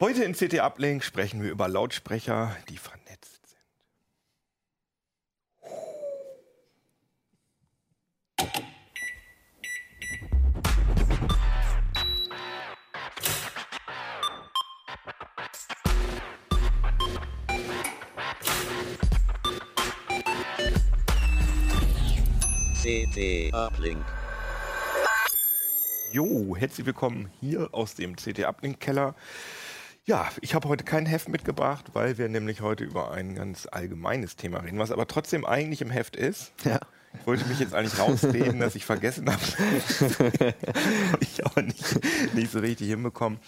Heute in CT Uplink sprechen wir über Lautsprecher, die vernetzt sind. CT Uplink. Jo, herzlich willkommen hier aus dem CT Uplink Keller. Ja, ich habe heute kein Heft mitgebracht, weil wir nämlich heute über ein ganz allgemeines Thema reden, was aber trotzdem eigentlich im Heft ist. Ja. Ich wollte mich jetzt eigentlich rausreden, dass ich vergessen habe. ich aber nicht, nicht so richtig hinbekommen.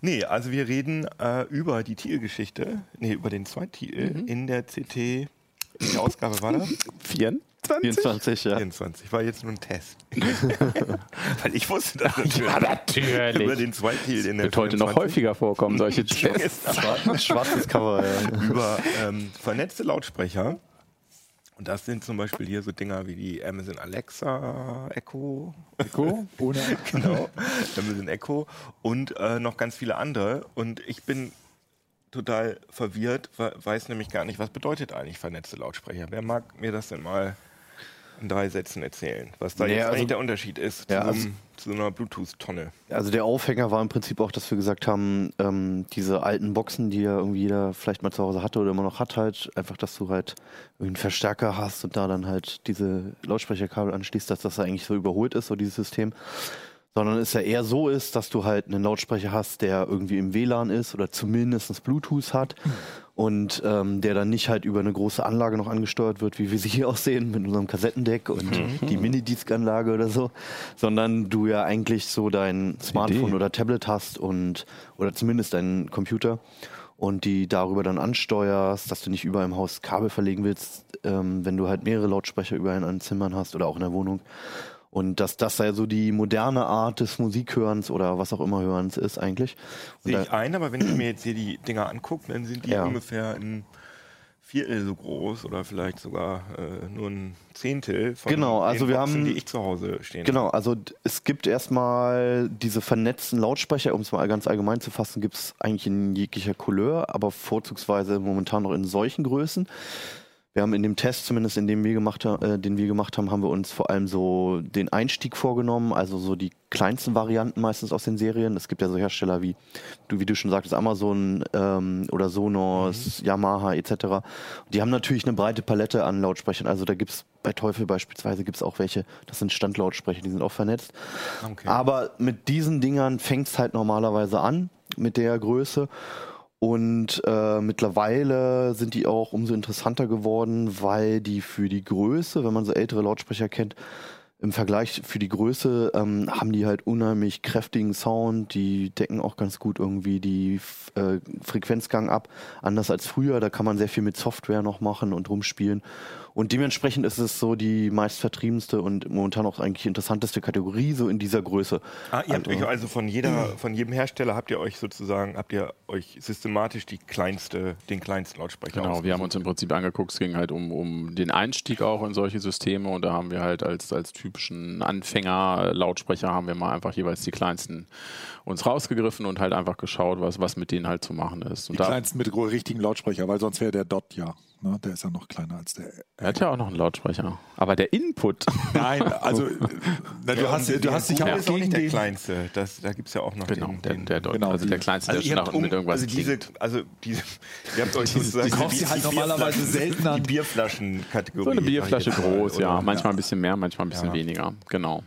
Nee, also wir reden äh, über die Titelgeschichte, nee, über den Zweititel in der CT. Welche Ausgabe war das? 24? 24, ja. 24. War jetzt nur ein Test. Weil ich wusste das natürlich. Ja, natürlich. Über den Zweititel in der Wird heute noch 25. häufiger vorkommen, solche Tests. Schwarzes Cover, ja. über ähm, vernetzte Lautsprecher. Und das sind zum Beispiel hier so Dinger wie die Amazon Alexa Echo. Echo? Ohne genau. Amazon Echo. Und äh, noch ganz viele andere. Und ich bin total verwirrt, we- weiß nämlich gar nicht, was bedeutet eigentlich vernetzte Lautsprecher. Wer mag mir das denn mal in drei Sätzen erzählen? Was da Nee, jetzt also- eigentlich der Unterschied ist Ja, zu, so also- zu einer Bluetooth-Tonne. Also der Aufhänger war im Prinzip auch, dass wir gesagt haben, ähm, diese alten Boxen, die ja irgendwie jeder vielleicht mal zu Hause hatte oder immer noch hat, halt einfach, dass du halt irgendwie einen Verstärker hast und da dann halt diese Lautsprecherkabel anschließt, dass das eigentlich so überholt ist, so dieses System. Sondern es ja eher so ist, dass du halt einen Lautsprecher hast, der irgendwie im WLAN ist oder zumindest Bluetooth hat und ähm, der dann nicht halt über eine große Anlage noch angesteuert wird, wie wir sie hier auch sehen, mit unserem Kassettendeck und die Minidisc-Anlage oder so, sondern du ja eigentlich so dein Smartphone oder Tablet hast und oder zumindest deinen Computer und die darüber dann ansteuerst, dass du nicht überall im Haus Kabel verlegen willst, ähm, wenn du halt mehrere Lautsprecher überall in Zimmern hast oder auch in der Wohnung. Und dass das ja so die moderne Art des Musikhörens oder was auch immer Hörens ist eigentlich. Sehe ich ein, aber wenn ich mir jetzt hier die Dinger angucke, dann sind die Ja. ungefähr ein Viertel so groß oder vielleicht sogar äh, nur ein Zehntel von Genau, also den wir Boxen, haben- die ich zu Hause stehen Genau, also es gibt erstmal diese vernetzten Lautsprecher, um es mal ganz allgemein zu fassen, gibt es eigentlich in jeglicher Couleur, aber vorzugsweise momentan noch in solchen Größen. Wir haben in dem Test, zumindest in dem wir gemacht, äh, den wir gemacht haben, haben wir uns vor allem so den Einstieg vorgenommen, also so die kleinsten Varianten meistens aus den Serien. Es gibt ja so Hersteller wie, du, wie du schon sagtest, Amazon ähm, oder Sonos, Yamaha etc. Die haben natürlich eine breite Palette an Lautsprechern. Also da gibt es bei Teufel beispielsweise gibt es auch welche, das sind Standlautsprecher, die sind auch vernetzt. Okay. Aber mit diesen Dingern fängt es halt normalerweise an, mit der Größe. Und äh, mittlerweile sind die auch umso interessanter geworden, weil die für die Größe, wenn man so ältere Lautsprecher kennt, im Vergleich für die Größe ähm, haben die halt unheimlich kräftigen Sound. Die decken auch ganz gut irgendwie die äh, Frequenzgang ab. Anders als früher, da kann man sehr viel mit Software noch machen und rumspielen. Und dementsprechend ist es so die meistvertriebenste und momentan auch eigentlich interessanteste Kategorie so in dieser Größe. Ah, ihr habt Also- euch also von jeder, von jedem Hersteller habt ihr euch sozusagen, habt ihr euch systematisch die kleinste, den kleinsten Lautsprecher Genau, wir haben uns im Prinzip angeguckt, es ging halt um, um den Einstieg auch in solche Systeme und da haben wir halt als, als typischen Anfänger-Lautsprecher haben wir mal einfach jeweils die kleinsten uns rausgegriffen und halt einfach geschaut, was, was mit denen halt zu machen ist. Die Und da, kleinsten mit richtigen Lautsprecher, weil sonst wäre der Dot ja. Ne? Der ist ja noch kleiner als der. er hat ja auch noch einen Lautsprecher. Aber der Input, Nein, also na, du Ja, hast, du hast dich der auch nicht der kleinste. Das, da gibt es ja auch noch genau, den, der, den der, Dot, genau, also die- der kleinste, der also schon nach, habt um, mit irgendwas also diese, also diese, ihr habt euch sozusagen die kaufst du halt normalerweise selten an. die Bierflaschen-Kategorie. So eine Bierflasche groß, ja. Manchmal ein bisschen mehr, manchmal ein bisschen Ja. weniger. Genau.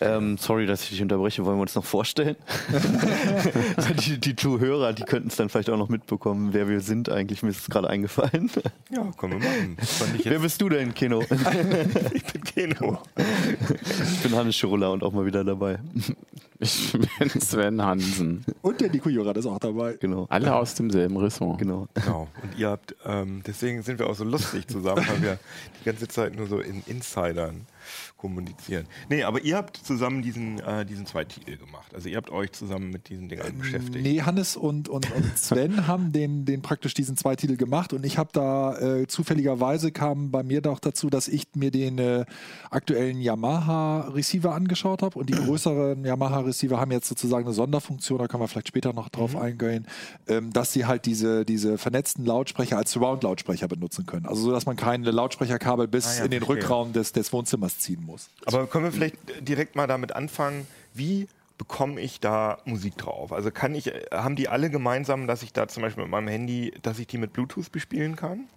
Ähm, sorry, dass ich dich unterbreche. Wollen wir uns noch vorstellen? die, die Zuhörer, die könnten es dann vielleicht auch noch mitbekommen, wer wir sind eigentlich. Mir ist es gerade eingefallen. Ja, können wir machen. Wer bist du denn, Keno? ich bin Keno. ich bin Hannes Schirulla und auch mal wieder dabei. Ich bin Sven Hansen. Und der Nico Jurat ist auch dabei. Genau. Alle aus demselben Ressort. Genau. Genau. Und ihr habt, ähm, deswegen sind wir auch so lustig zusammen, weil wir die ganze Zeit nur so in Insidern kommunizieren. Nee, aber ihr habt zusammen diesen, äh, diesen zwei Titel gemacht. Also ihr habt euch zusammen mit diesen Dingern beschäftigt. Nee, Hannes und, und, und Sven haben den, den praktisch diesen zwei Titel gemacht und ich habe da äh, zufälligerweise kam bei mir doch dazu, dass ich mir den äh, aktuellen Yamaha Receiver angeschaut habe und die größeren Yamaha Receiver haben jetzt sozusagen eine Sonderfunktion, da können wir vielleicht später noch Mhm. drauf eingehen, ähm, dass sie halt diese, diese vernetzten Lautsprecher als Surround-Lautsprecher benutzen können. Also so, dass man keine Lautsprecherkabel bis Ah ja, in den verstehe. Rückraum des, des Wohnzimmers ziehen muss. Aber können wir vielleicht direkt mal damit anfangen, wie bekomme ich da Musik drauf? Also kann ich, haben die alle gemeinsam, dass ich da zum Beispiel mit meinem Handy, dass ich die mit Bluetooth bespielen kann?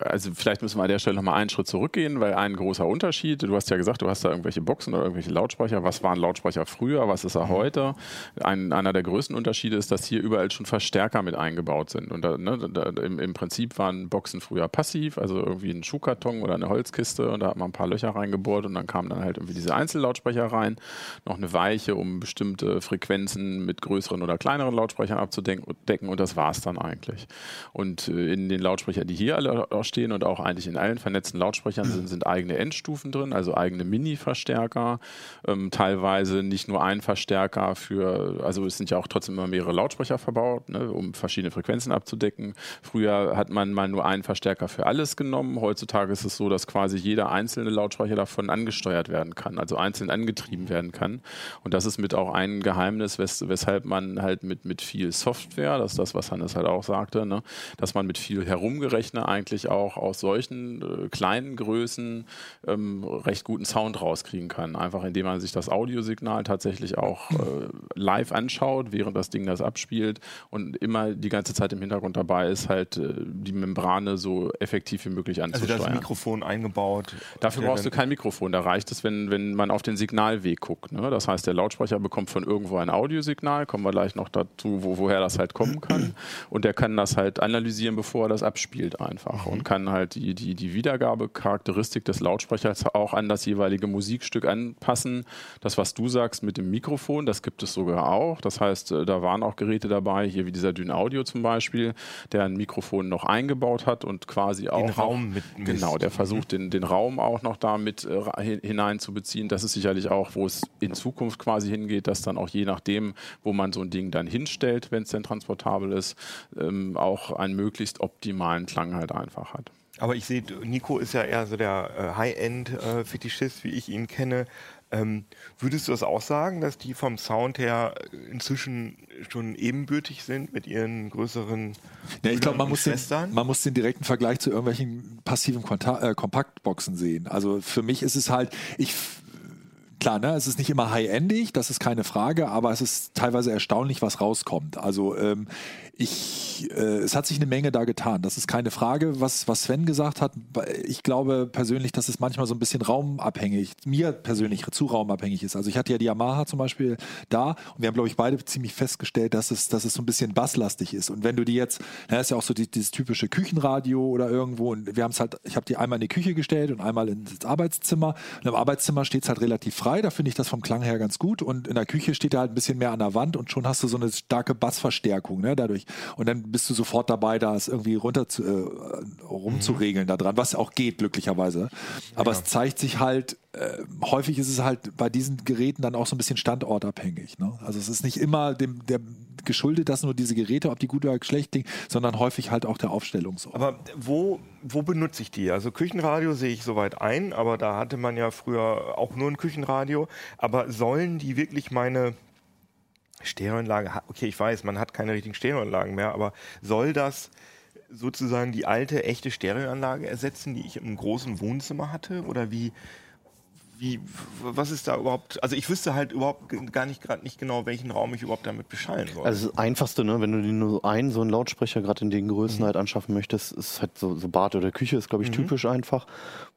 Also vielleicht müssen wir an der Stelle nochmal einen Schritt zurückgehen, weil ein großer Unterschied, du hast ja gesagt, du hast da irgendwelche Boxen oder irgendwelche Lautsprecher. Was waren Lautsprecher früher, was ist er heute? Ein, einer der größten Unterschiede ist, dass hier überall schon Verstärker mit eingebaut sind. Und da, ne, da, im, im Prinzip waren Boxen früher passiv, also irgendwie ein Schuhkarton oder eine Holzkiste und da hat man ein paar Löcher reingebohrt und dann kamen dann halt irgendwie diese Einzellautsprecher rein, noch eine Weiche, um bestimmte Frequenzen mit größeren oder kleineren Lautsprechern abzudecken und das war es dann eigentlich. Und äh, in den Lautsprechern, die hier alle stehen und auch eigentlich in allen vernetzten Lautsprechern sind, sind eigene Endstufen drin, also eigene Mini-Verstärker, ähm, teilweise nicht nur ein Verstärker für, also es sind ja auch trotzdem immer mehrere Lautsprecher verbaut, ne, um verschiedene Frequenzen abzudecken. Früher hat man mal nur einen Verstärker für alles genommen. Heutzutage ist es so, dass quasi jeder einzelne Lautsprecher davon angesteuert werden kann, also einzeln angetrieben werden kann. Und das ist mit auch ein Geheimnis, wes weshalb man halt mit, mit viel Software, das ist das, was Hannes halt auch sagte, ne, dass man mit viel Herumgerechne eigentlich auch aus solchen äh, kleinen Größen ähm, recht guten Sound rauskriegen kann. Einfach indem man sich das Audiosignal tatsächlich auch äh, live anschaut, während das Ding das abspielt und immer die ganze Zeit im Hintergrund dabei ist, halt äh, die Membrane so effektiv wie möglich Also anzusteuern. da ist ein Mikrofon eingebaut. Dafür brauchst du kein Mikrofon. Da reicht es, wenn, wenn man auf den Signalweg guckt. Ne? Das heißt, der Lautsprecher bekommt von irgendwo ein Audiosignal, kommen wir gleich noch dazu, wo, woher das halt kommen kann. Und der kann das halt analysieren, bevor er das abspielt einfach. Und kann halt die, die, die Wiedergabecharakteristik des Lautsprechers auch an das jeweilige Musikstück anpassen. Das, was du sagst mit dem Mikrofon, das gibt es sogar auch. Das heißt, äh, da waren auch Geräte dabei, hier wie dieser Dyn Audio zum Beispiel, der ein Mikrofon noch eingebaut hat und quasi auch noch- Raum mit Genau, der versucht, den, den Raum auch noch da mit äh, hineinzubeziehen. Das ist sicherlich auch, wo es in Zukunft quasi hingeht, dass dann auch je nachdem, wo man so ein Ding dann hinstellt, wenn es denn transportabel ist, ähm, auch einen möglichst optimalen Klang halt einfach hat. Aber ich sehe, Nico ist ja eher so der äh, High-End-Fetischist, wie ich ihn kenne. Ähm, würdest du das auch sagen, dass die vom Sound her inzwischen schon ebenbürtig sind mit ihren größeren Ja, ich glaube, man, muss den- man muss den direkten Vergleich zu irgendwelchen passiven Konta äh, Kompaktboxen sehen. Also für mich ist es halt, ich klar, ne, es ist nicht immer high-endig, das ist keine Frage, aber es ist teilweise erstaunlich, was rauskommt. Also ähm, ich, äh, es hat sich eine Menge da getan. Das ist keine Frage, was, was Sven gesagt hat. Ich glaube persönlich, dass es manchmal so ein bisschen raumabhängig, mir persönlich zu raumabhängig ist. Also ich hatte ja die Yamaha zum Beispiel da und wir haben, glaube ich, beide ziemlich festgestellt, dass es, dass es so ein bisschen basslastig ist. Und wenn du die jetzt, na, ist ja auch so die, dieses typische Küchenradio oder irgendwo und wir haben es halt, ich habe die einmal in die Küche gestellt und einmal ins Arbeitszimmer. Und im Arbeitszimmer steht es halt relativ frei, da finde ich das vom Klang her ganz gut. Und in der Küche steht er halt ein bisschen mehr an der Wand und schon hast du so eine starke Bassverstärkung, ne, dadurch. Und dann bist du sofort dabei, da es irgendwie runter zu, äh, rumzuregeln da dran, was auch geht, glücklicherweise. Aber es zeigt sich halt, äh, häufig ist es halt bei diesen Geräten dann auch so ein bisschen standortabhängig. Ne? Also es ist nicht immer dem, der geschuldet, dass nur diese Geräte, ob die gut oder schlecht klingen, sondern häufig halt auch der Aufstellungsort. Aber wo, wo benutze ich die? Also Küchenradio sehe ich soweit ein, aber da hatte man ja früher auch nur ein Küchenradio. Aber sollen die wirklich meine Stereoanlage, okay, ich weiß, man hat keine richtigen Stereoanlagen mehr, aber soll das sozusagen die alte, echte Stereoanlage ersetzen, die ich im großen Wohnzimmer hatte? Oder wie, wie, was ist da überhaupt, also ich wüsste halt überhaupt gar nicht gerade nicht genau, welchen Raum ich überhaupt damit beschallen soll. Also das Einfachste, ne, wenn du dir nur einen so einen Lautsprecher gerade in den Größen halt anschaffen möchtest, ist halt so, so Bad oder Küche ist, glaube ich, typisch einfach,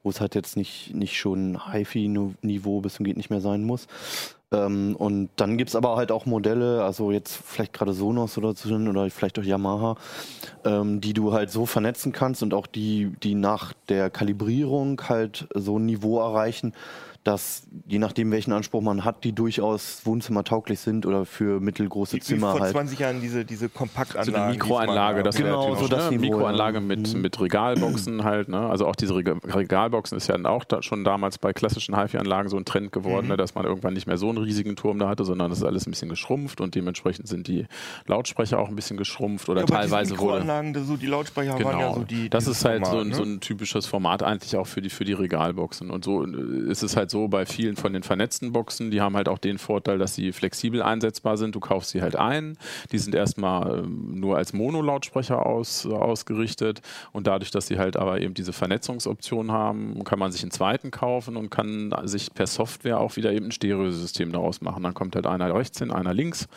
wo es halt jetzt nicht, nicht schon HiFi-Niveau bis zum geht nicht mehr sein muss. Ähm, und dann gibt's aber halt auch Modelle, also jetzt vielleicht gerade Sonos oder so oder vielleicht auch Yamaha, ähm, die du halt so vernetzen kannst und auch die, die nach der Kalibrierung halt so ein Niveau erreichen, dass je nachdem, welchen Anspruch man hat, die durchaus wohnzimmertauglich sind oder für mittelgroße wie, wie Zimmer vor halt. 20 Jahren diese, diese Kompaktanlagen. So eine Mikroanlage, das Genau, so das ne? Mikroanlage mit, Mhm. mit Regalboxen halt. Ne? Also auch diese Rega- Regalboxen ist ja dann auch da schon damals bei klassischen HiFi-Anlagen so ein Trend geworden, ne? dass man irgendwann nicht mehr so einen riesigen Turm da hatte, sondern das ist alles ein bisschen geschrumpft und dementsprechend sind die Lautsprecher auch ein bisschen geschrumpft oder Ja, teilweise wurde. Mikroanlagen, das so die Lautsprecher waren ja Genau. so die. das ist halt so, Format, ein, ne? so ein typisches Format eigentlich auch für die, für die Regalboxen. Und so äh, ist es halt so bei vielen von den vernetzten Boxen, die haben halt auch den Vorteil, dass sie flexibel einsetzbar sind. Du kaufst sie halt ein. Die sind erstmal ähm, nur als Mono-Lautsprecher aus, ausgerichtet und dadurch, dass sie halt aber eben diese Vernetzungsoption haben, kann man sich einen zweiten kaufen und kann sich per Software auch wieder eben ein Stereosystem daraus machen. Dann kommt halt einer rechts hin, einer links.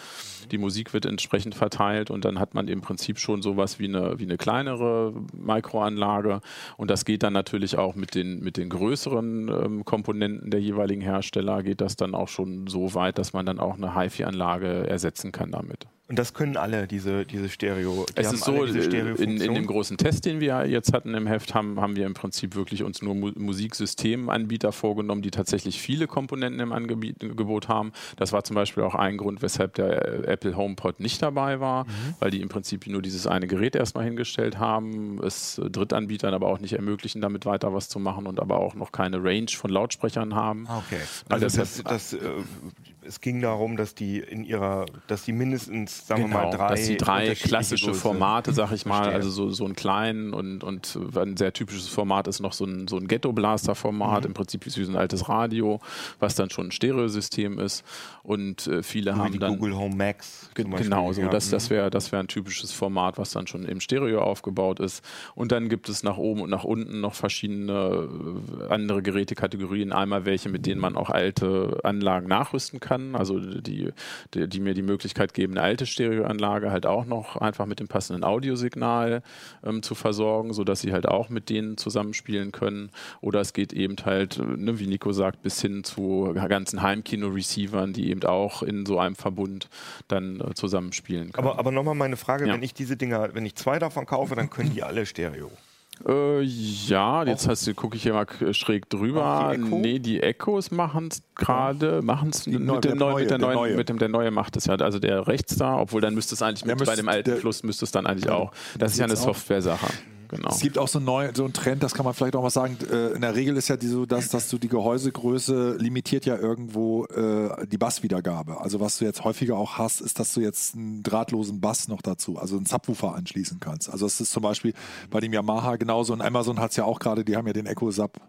Die Musik wird entsprechend verteilt und dann hat man im Prinzip schon sowas wie eine, wie eine kleinere Mikroanlage. Und das geht dann natürlich auch mit den, mit den größeren ähm, Komponenten der jeweiligen Hersteller, geht das dann auch schon so weit, dass man dann auch eine HiFi-Anlage ersetzen kann damit. Und das können alle, diese, diese Stereo. Die Es ist so, äh, in, in dem großen Test, den wir jetzt hatten im Heft, haben, haben wir im Prinzip wirklich uns nur Mu Musiksystemanbieter vorgenommen, die tatsächlich viele Komponenten im Angebot haben. Das war zum Beispiel auch ein Grund, weshalb der äh, Apple HomePod nicht dabei war, weil die im Prinzip nur dieses eine Gerät erstmal hingestellt haben, es äh, Drittanbietern aber auch nicht ermöglichen, damit weiter was zu machen und aber auch noch keine Range von Lautsprechern haben. Ah, Okay. Also Also das, deshalb- das, äh, es ging darum, dass die in ihrer, dass die mindestens, sagen wir mal, drei, Genau, dass die drei klassische Größe- Formate, sag ich mal, Verstehe. also so, so einen kleinen und, und ein sehr typisches Format ist noch so ein, so ein Ghetto-Blaster-Format, Mhm. im Prinzip wie so ein altes Radio, was dann schon ein Stereosystem ist. Und äh, viele so wie haben die dann. Google Home Max. Ge- Genau, so. ja. Das, das Mhm. wäre das wär ein typisches Format, was dann schon im Stereo aufgebaut ist. Und dann gibt es nach oben und nach unten noch verschiedene äh, andere Gerätekategorien. Einmal welche, mit denen man auch alte Anlagen nachrüsten kann, also die, die, die mir die Möglichkeit geben, eine alte Stereoanlage halt auch noch einfach mit dem passenden Audiosignal ähm, zu versorgen, sodass sie halt auch mit denen zusammenspielen können. Oder es geht eben halt, ne, wie Nico sagt, bis hin zu ganzen Heimkino-Receivern, die eben auch in so einem Verbund dann äh, zusammenspielen können. Aber, aber nochmal meine Frage, Ja. wenn ich diese Dinger, wenn ich zwei davon kaufe, dann können die alle Stereo. Äh, ja, jetzt hast du, gucke ich hier mal schräg drüber. Die? Nee, die Echos machen es gerade, machen es mit, dem neuen, neue, mit der neuen, neue. mit dem der neue macht es ja. Also der rechts da, obwohl dann müsste es eigentlich mit, bei müsste- dem alten der- Fluss müsste es dann eigentlich auch. Das ist ja eine. Software-Sache. Genau. Es gibt auch so, neu, so einen Trend, das kann man vielleicht auch mal sagen. Äh, in der Regel ist ja die so, dass, dass du die Gehäusegröße limitiert ja irgendwo äh, die Basswiedergabe. Also was du jetzt häufiger auch hast, ist, dass du jetzt einen drahtlosen Bass noch dazu, also einen Subwoofer anschließen kannst. Also es ist zum Beispiel bei dem Yamaha genauso und Amazon hat es ja auch gerade, die haben ja den Echo Sub,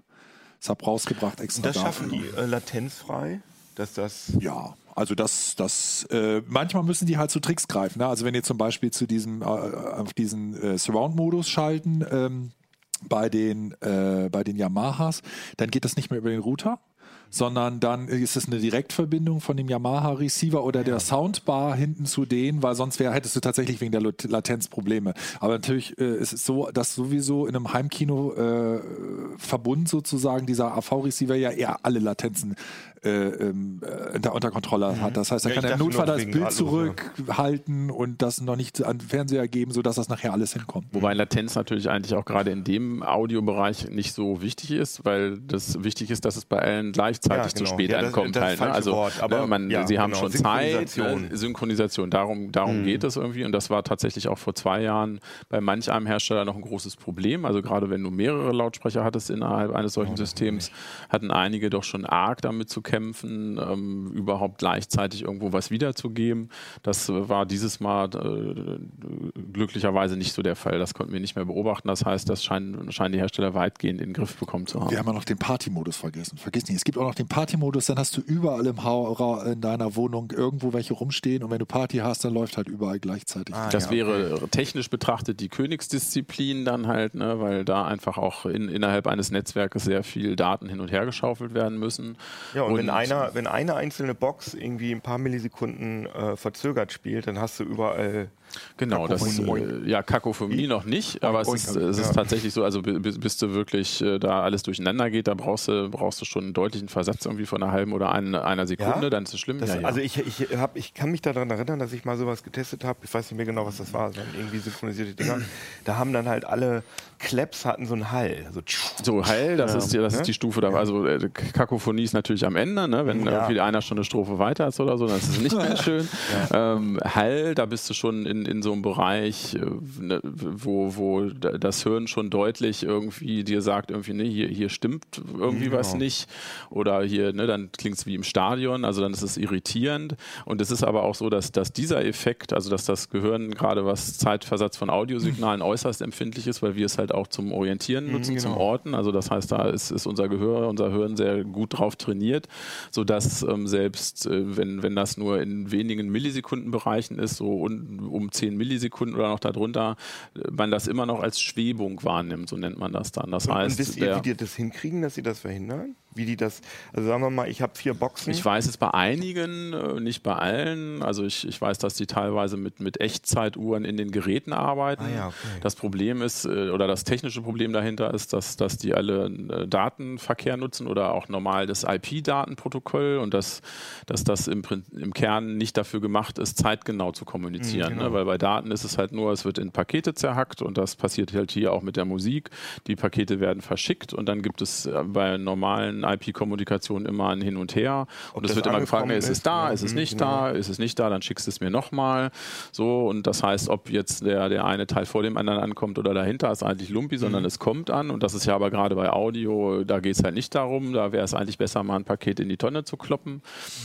Sub rausgebracht extra Das dafür. schaffen die äh, latenzfrei, dass das. Ja, also das, das, äh, manchmal müssen die halt zu Tricks greifen. Ne? Also wenn die zum Beispiel zu diesem, äh, auf diesen äh, Surround-Modus schalten, ähm, bei den, äh, bei den Yamahas, dann geht das nicht mehr über den Router, sondern dann ist es eine Direktverbindung von dem Yamaha-Receiver oder der Soundbar hinten zu denen, weil sonst wär, hättest du tatsächlich wegen der Lat- Latenz Probleme. Aber natürlich äh, ist es so, dass sowieso in einem Heimkino-Verbund sozusagen dieser AV-Receiver ja eher alle Latenzen äh, ähm, äh, unter, unter Kontrolle hat. Das heißt, er Ja, kann im Notfall nur das Bild zurückhalten und das noch nicht an den Fernseher geben, sodass das nachher alles hinkommt. Wobei Latenz natürlich eigentlich auch gerade in dem Audiobereich nicht so wichtig ist, weil das wichtig ist, dass es bei allen gleichzeitig Ja, zu genau. spät Ja, das- ankommt. das halt, ne? Also Wort, aber ne, man, ja, sie haben genau, schon Zeit, Synchronisation. ne? Synchronisation, darum, darum geht es irgendwie und das war tatsächlich auch vor zwei Jahren bei manch einem Hersteller noch ein großes Problem. Also gerade wenn du mehrere Lautsprecher hattest innerhalb eines solchen Systems, hatten einige doch schon arg damit zu kämpfen, ähm, überhaupt gleichzeitig irgendwo was wiederzugeben. Das äh, war dieses Mal äh, glücklicherweise nicht so der Fall. Das konnten wir nicht mehr beobachten. Das heißt, das scheinen, scheinen die Hersteller weitgehend in den Griff bekommen zu haben. Wir haben ja noch den Party-Modus vergessen. Vergiss nicht, es gibt auch noch den Party-Modus, dann hast du überall im Ra- in deiner Wohnung irgendwo welche rumstehen und wenn du Party hast, dann läuft halt überall gleichzeitig. Ah, Das ja, wäre technisch betrachtet die Königsdisziplin dann halt, ne, weil da einfach auch in, innerhalb eines Netzwerkes sehr viel Daten hin und her geschaufelt werden müssen. Ja, und, wenn, einer, wenn eine einzelne Box irgendwie ein paar Millisekunden äh, verzögert spielt, dann hast du überall. Genau, das äh, ja, Kakophonie noch nicht, aber es ist, es ist tatsächlich so, also bi- bis, bis du wirklich äh, da alles durcheinander geht, da brauchst du, brauchst du schon einen deutlichen Versatz irgendwie von einer halben oder ein, einer Sekunde, Ja? dann ist es schlimm. Das, ja, ja. Also ich, ich, hab, ich kann mich daran erinnern, dass ich mal sowas getestet habe. Ich weiß nicht mehr genau, was das war. Waren irgendwie synchronisierte Dinger. Da haben dann halt alle Claps hatten so einen Hall. So, So, Heil, das, ist, die, das ist die Stufe da. Also äh, Kakophonie ist natürlich am Ende, ne? wenn irgendwie einer schon eine Strophe weiter ist oder so, dann ist es nicht mehr schön. Ähm, Hall, da bist du schon in in, in so einem Bereich, äh, ne, wo, wo da- das Hirn schon deutlich irgendwie dir sagt, irgendwie, ne, hier, hier stimmt irgendwie was Genau. nicht. Oder hier, ne, dann klingt es wie im Stadion, also dann ist es irritierend. Und es ist aber auch so, dass, dass dieser Effekt, also dass das Gehirn gerade was Zeitversatz von Audiosignalen äußerst empfindlich ist, weil wir es halt auch zum Orientieren nutzen, zum genau. Orten. Also das heißt, da ist, ist unser Gehör, unser Hirn sehr gut drauf trainiert, sodass ähm, selbst äh, wenn, wenn das nur in wenigen Millisekundenbereichen ist, so un, um 10 Millisekunden oder noch darunter, äh, man das immer noch als Schwebung wahrnimmt, so nennt man das dann. Das Und, und heißt, wisst ihr, wie die das hinkriegen, dass sie das verhindern? Wie die das, also sagen wir mal, ich habe vier Boxen. Ich weiß es bei einigen, äh, nicht bei allen. Also ich, ich weiß, dass die teilweise mit, mit Echtzeituhren in den Geräten arbeiten. Ah ja, okay. Das Problem ist, äh, oder das technische Problem dahinter ist, dass, dass die alle äh, Datenverkehr nutzen oder auch normal das IP-Datenprotokoll und dass, dass das im, im Kern nicht dafür gemacht ist, zeitgenau zu kommunizieren. Mhm, genau. ne? Weil bei Daten ist es halt nur, es wird in Pakete zerhackt und das passiert halt hier auch mit der Musik. Die Pakete werden verschickt und dann gibt es bei normalen IP-Kommunikation immer ein Hin und Her. Und es wird immer gefragt, ist es da, Ja, ist es mhm, nicht genau. da, ist es nicht da, dann schickst du es mir nochmal. So, und das heißt, ob jetzt der, der eine Teil vor dem anderen ankommt oder dahinter, ist eigentlich Lumpi, sondern Mhm. es kommt an. Und das ist ja aber gerade bei Audio, da geht es halt nicht darum. Da wäre es eigentlich besser, mal ein Paket in die Tonne zu kloppen.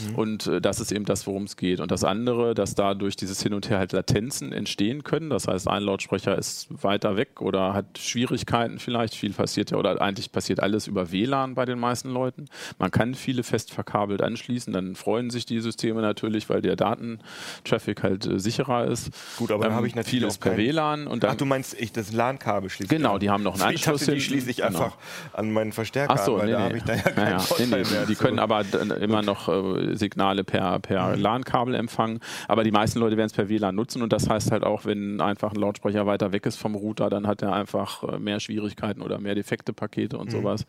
Mhm. Und äh, das ist eben das, worum es geht. Und das andere, dass da durch dieses Hin und Her halt Latenzen entstehen können. Das heißt, ein Lautsprecher ist weiter weg oder hat Schwierigkeiten vielleicht. Viel passiert ja, oder eigentlich passiert alles über WLAN bei den meisten Leuten. Man kann viele fest verkabelt anschließen. Dann freuen sich die Systeme natürlich, weil der Datentraffic halt äh, sicherer ist. Ähm, Gut, aber dann habe ich natürlich Vieles auch per WLAN. Und dann Ach, du meinst, ich das LAN-Kabel schließe ich Genau, die haben noch einen Ich Anschluss die hinten. schließe ich Genau. einfach an meinen Verstärker Ach so, an, weil nee, da nee. habe ich da ja keinen Ja, ja. Vorteil Nee, nee, mehr. Die So. können aber immer noch äh, Signale per, per LAN-Kabel empfangen. Aber die meisten Leute werden es per WLAN nutzen und das heißt halt auch, wenn einfach ein Lautsprecher weiter weg ist vom Router, dann hat er einfach äh, mehr Schwierigkeiten oder mehr defekte Pakete und sowas.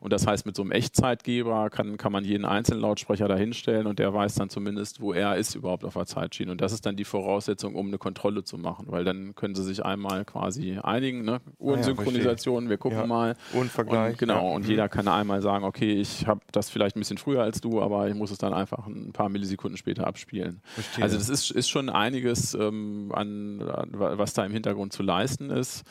Und das heißt, mit so einem Echtzeitgeber kann, kann man jeden einzelnen Lautsprecher dahinstellen und der weiß dann zumindest, wo er ist überhaupt auf der Zeitschiene. Und das ist dann die Voraussetzung, um eine Kontrolle zu machen, weil dann können sie sich einmal quasi einigen, ne? Uhrensynchronisation, wir gucken Ja. mal. Uhrenvergleich, Und, genau, ja. und Mhm. jeder kann einmal sagen, okay, ich habe das vielleicht ein bisschen früher als du, aber ich muss es dann einfach ein paar Millisekunden später abspielen. Verstehe. Also das ist, ist schon einiges, ähm, an, an, was da im Hintergrund zu leisten ist.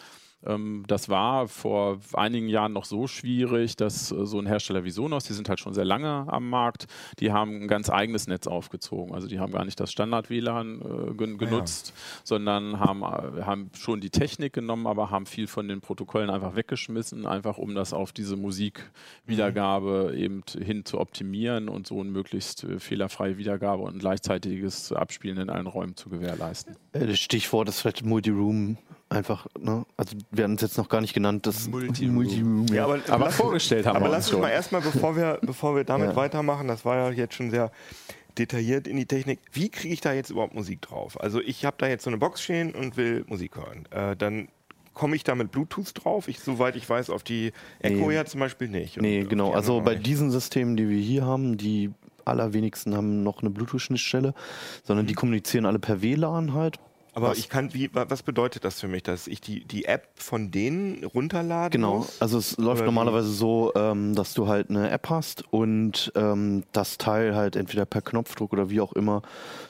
Ähm, das war vor einigen Jahren noch so schwierig, dass äh, so ein Hersteller wie Sonos, die sind halt schon sehr lange am Markt, die haben ein ganz eigenes Netz aufgezogen. Also die haben gar nicht das Standard-WLAN äh, gen genutzt, sondern haben, äh, haben schon die Technik genommen, aber haben viel von den Protokollen einfach weggeschmissen, einfach um das auf diese Musikwiedergabe eben hin zu optimieren und so eine möglichst fehlerfreie Wiedergabe und ein gleichzeitiges Abspielen in allen Räumen zu gewährleisten. Äh, Das Stichwort ist vielleicht Multiroom einfach, ne? Also wir haben es jetzt noch gar nicht genannt, das Multiroom. Multiroom Ja, aber, Aber lass- vorgestellt haben aber wir lass uns mal erstmal, bevor wir, bevor wir damit Ja. weitermachen, das war ja jetzt schon sehr detailliert in die Technik. Wie kriege ich da jetzt überhaupt Musik drauf? Also ich habe da jetzt so eine Box stehen und will Musik hören. Äh, dann komme ich da mit Bluetooth drauf? Ich, soweit ich weiß, auf die Echo Nee. ja zum Beispiel nicht. Nee, genau. Also bei nicht. diesen Systemen, die wir hier haben, die allerwenigsten haben noch eine Bluetooth-Schnittstelle, sondern die kommunizieren alle per WLAN halt. Aber was- ich kann, wie, wa- was bedeutet das für mich, dass ich die, die App von denen runterladen Genau, muss? also es läuft Oder normalerweise so, ähm, dass du halt eine App hast und ähm, das Teil halt entweder per Knopfdruck oder wie auch immer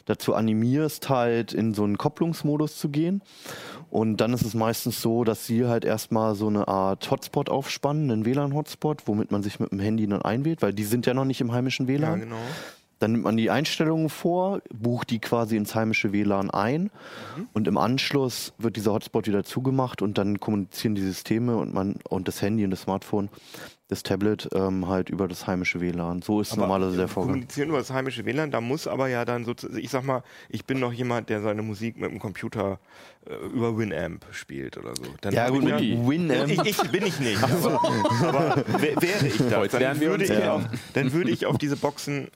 dazu animierst, halt in so einen Kopplungsmodus zu gehen. Und dann ist es meistens so, dass sie halt erstmal so eine Art Hotspot aufspannen, einen WLAN-Hotspot, womit man sich mit dem Handy dann einwählt, weil die sind ja noch nicht im heimischen Ja, WLAN. genau. Dann nimmt man die Einstellungen vor, bucht die quasi ins heimische WLAN ein und im Anschluss wird dieser Hotspot wieder zugemacht und dann kommunizieren die Systeme und man und das Handy und das Smartphone, das Tablet ähm, halt über das heimische WLAN. So ist normalerweise der Vorgang. Kommunizieren über das heimische WLAN, da muss aber ja dann sozusagen, ich sag mal, ich bin noch jemand, der seine Musik mit dem Computer äh, über Winamp spielt oder so. Dann Ja gut, ja- Winamp. Ich, ich bin ich nicht. Aber, aber wär- wäre ich das, dann würde, ich auf, dann würde ich auf diese Boxen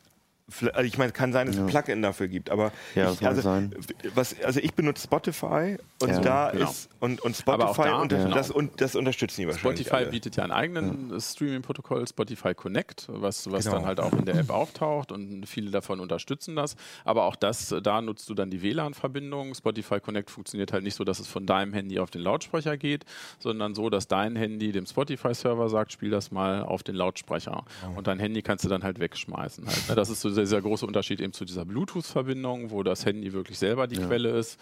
ich meine, kann sein, dass es ein Plugin dafür gibt, aber Ja, ich, also, sein. Was, also ich benutze Spotify und Ja, da genau. ist und, und Spotify da, und genau. das, und das unterstützen die wahrscheinlich. Spotify alle. bietet ja einen eigenen Streaming-Protokoll, Spotify Connect, was, was Genau. dann halt auch in der App auftaucht und viele davon unterstützen das. Aber auch das, da nutzt du dann die WLAN-Verbindung. Spotify Connect funktioniert halt nicht so, dass es von deinem Handy auf den Lautsprecher geht, sondern so, dass dein Handy dem Spotify-Server sagt, spiel das mal auf den Lautsprecher. Und dein Handy kannst du dann halt wegschmeißen. Halt, ne? Das ist so dieser große Unterschied eben zu dieser Bluetooth-Verbindung, wo das Handy wirklich selber die Quelle ist.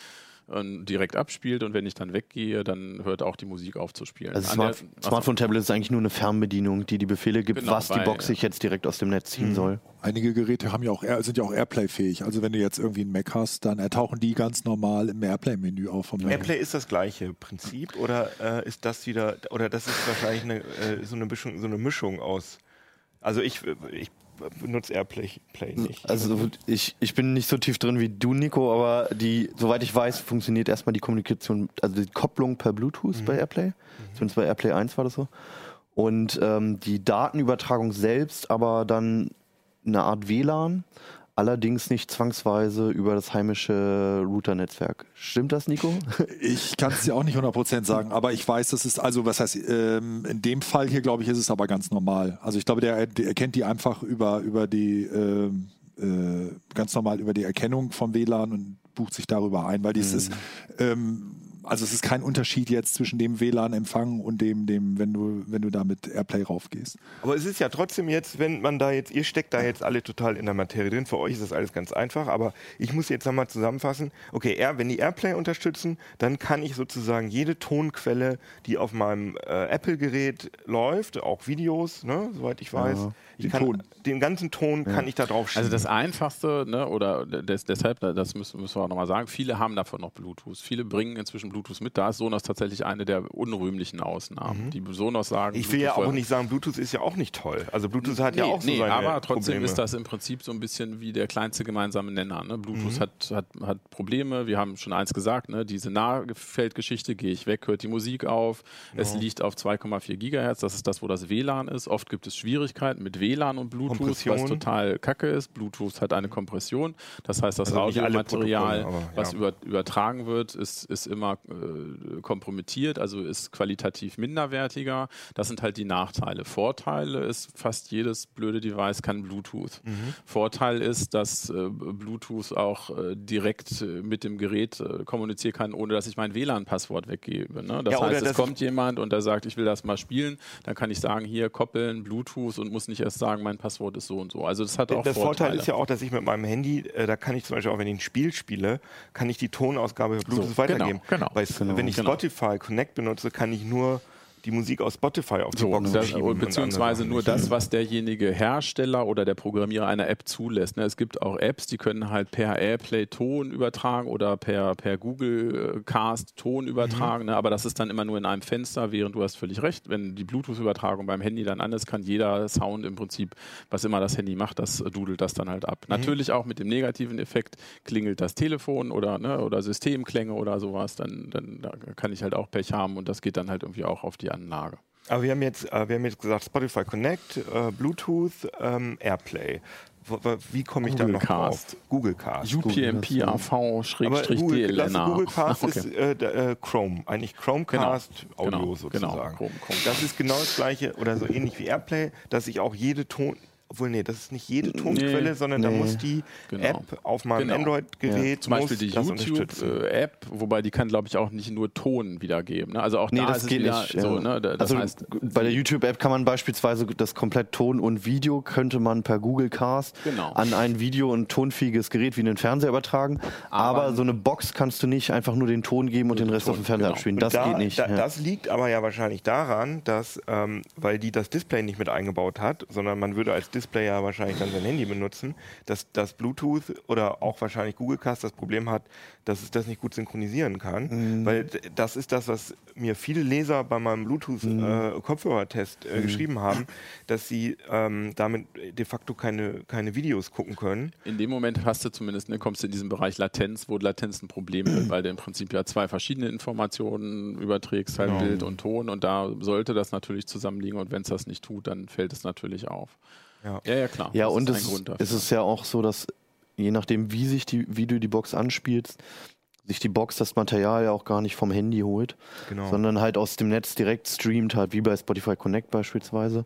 und direkt abspielt und wenn ich dann weggehe, dann hört auch die Musik auf zu spielen. Also Smart. Smartphone-Tablet ist eigentlich nur eine Fernbedienung, die die Befehle gibt, Genau, was die Box sich jetzt direkt aus dem Netz ziehen soll. Einige Geräte haben ja auch sind ja auch Airplay-fähig. Also wenn du jetzt irgendwie einen Mac hast, dann ertauchen die ganz normal im Airplay-Menü auf vom Mac. Airplay ist das gleiche Prinzip oder äh, ist das wieder oder das ist wahrscheinlich eine, äh, so eine Mischung so eine Mischung aus also ich ich benutze Airplay Play nicht. Also ich, ich bin nicht so tief drin wie du, Nico, aber die, soweit ich weiß, funktioniert erstmal die Kommunikation, also die Kopplung per Bluetooth bei Airplay. Zumindest bei Airplay 1 war das so. Und ähm, die Datenübertragung selbst aber dann eine Art WLAN, allerdings nicht zwangsweise über das heimische Router-Netzwerk. Stimmt das, Nico? Ich kann es dir auch nicht 100% sagen, aber ich weiß, das ist, also was heißt, ähm, in dem Fall hier, glaube ich, ist es aber ganz normal. Also ich glaube, der, der erkennt die einfach über, über die, ähm, äh, ganz normal über die Erkennung vom WLAN und bucht sich darüber ein, weil dies ist, ähm, also es ist kein Unterschied jetzt zwischen dem WLAN-Empfang und dem, dem, wenn du, wenn du da mit Airplay raufgehst. Aber es ist ja trotzdem jetzt, wenn man da jetzt, ihr steckt da jetzt alle total in der Materie drin, für euch ist das alles ganz einfach, aber ich muss jetzt nochmal zusammenfassen, okay, Air, wenn die Airplay unterstützen, dann kann ich sozusagen jede Tonquelle, die auf meinem äh, Apple-Gerät läuft, auch Videos, ne, soweit ich weiß, ich Den kann, Ton. den ganzen Ton kann ich da drauf schieben. Also das Einfachste, ne, oder des, deshalb, das müssen, müssen wir auch nochmal sagen, viele haben davon noch Bluetooth. Viele bringen inzwischen Bluetooth mit. Da ist Sonos tatsächlich eine der unrühmlichen Ausnahmen. Die Sonos sagen, Mhm. ich will ja Bluetooth auch nicht sagen, Bluetooth ist ja auch nicht toll. Also Bluetooth hat ja Nee, auch so nee, seine aber trotzdem Probleme. ist das im Prinzip so ein bisschen wie der kleinste gemeinsame Nenner. Ne? Mhm. Bluetooth hat, hat, hat Probleme. Wir haben schon eins gesagt, ne? diese Nahfeldgeschichte, gehe ich weg, hört die Musik auf. Es liegt auf 2,4 Gigahertz. Das ist das, wo das WLAN ist. Oft gibt es Schwierigkeiten mit WLAN und Bluetooth, was total kacke ist. Bluetooth hat eine Kompression. Das heißt, das Also Audiomaterial, aber was ja. über, übertragen wird, ist, ist immer äh, kompromittiert, also ist qualitativ minderwertiger. Das sind halt die Nachteile. Vorteile ist, fast jedes blöde Device kann Bluetooth. Mhm. Vorteil ist, dass äh, Bluetooth auch äh, direkt äh, mit dem Gerät äh, kommunizieren kann, ohne dass ich mein WLAN-Passwort weggebe. Ne? Das Ja, heißt, es das- kommt jemand und der sagt, ich will das mal spielen, dann kann ich sagen, hier koppeln, Bluetooth und muss nicht erst sagen, mein Passwort ist so und so. Also das hat auch das Vorteile. Vorteil ist ja auch, dass ich mit meinem Handy, äh, da kann ich zum Beispiel auch, wenn ich ein Spiel spiele, kann ich die Tonausgabe Bluetooth So, weitergeben. genau, genau. Bei, Wenn ich genau. Spotify Connect benutze, kann ich nur die Musik aus Spotify auf die So, Box das, schieben. beziehungsweise nur das, was derjenige Hersteller oder der Programmierer einer App zulässt. Ne? Es gibt auch Apps, die können halt per Airplay Ton übertragen oder per, per Google äh, Cast Ton übertragen, Mhm. ne? aber das ist dann immer nur in einem Fenster, während du hast völlig recht, wenn die Bluetooth-Übertragung beim Handy dann an ist, kann jeder Sound im Prinzip, was immer das Handy macht, das äh, dudelt das dann halt Mhm. ab. Natürlich auch mit dem negativen Effekt klingelt das Telefon oder, ne, oder Systemklänge oder sowas, dann, dann da kann ich halt auch Pech haben und das geht dann halt irgendwie auch auf die Anlage. Aber wir haben jetzt, äh, wir haben jetzt gesagt Spotify Connect, äh, Bluetooth, ähm, Airplay. Wie komme ich da noch Google Cast. drauf? Google Cast. UPnP Aber Google, das AV-DLNA. Google Cast Okay. ist äh, äh, Chrome, eigentlich Chromecast Audio genau, sozusagen. genau, Chrome- Chrome. Das ist genau das gleiche oder so ähnlich wie Airplay, dass ich auch jede Ton, obwohl nee, das ist nicht jede Tonquelle, sondern da nee. muss die Genau. App auf meinem Genau. Android-Gerät Zum Beispiel die. YouTube-App, wobei die kann, glaube ich, auch nicht nur Ton wiedergeben. Ne? Also auch Nee, da das geht nicht. so. ja. Ne? Da- Das also heißt, bei der YouTube-App kann man beispielsweise das komplett Ton und Video könnte man per Google Cast Genau. an ein Video- und tonfähiges Gerät wie einen Fernseher übertragen. Aber, Aber- so eine Box kannst du nicht einfach nur den Ton geben und den Rest Ton, auf dem Fernseher genau. abspielen. Das da, geht nicht. Da, ja. Das liegt aber ja wahrscheinlich daran, dass, ähm, weil die das Display nicht mit eingebaut hat, sondern man würde als Display ja wahrscheinlich dann sein Handy benutzen, dass das Bluetooth oder auch wahrscheinlich Google Cast das Problem hat, dass es das nicht gut synchronisieren kann. Mhm. Weil das ist das, was mir viele Leser bei meinem Bluetooth-Kopfhörertest Mhm. äh, geschrieben haben, dass sie ähm, damit de facto keine, keine Videos gucken können. in dem Moment hast du zumindest, ne, kommst du in diesen Bereich Latenz, wo Latenz ein Problem wird, weil du im Prinzip ja zwei verschiedene Informationen überträgst, halt Bild und Ton und da sollte das natürlich zusammenliegen und wenn es das nicht tut, dann fällt es natürlich auf. Ja. ja, ja, klar. Ja, Das und ist es, es ist ja auch so, dass je nachdem, wie sich die, wie du die Box anspielst, sich die Box das Material ja auch gar nicht vom Handy holt, Genau. sondern halt aus dem Netz direkt streamt, halt wie bei Spotify Connect beispielsweise.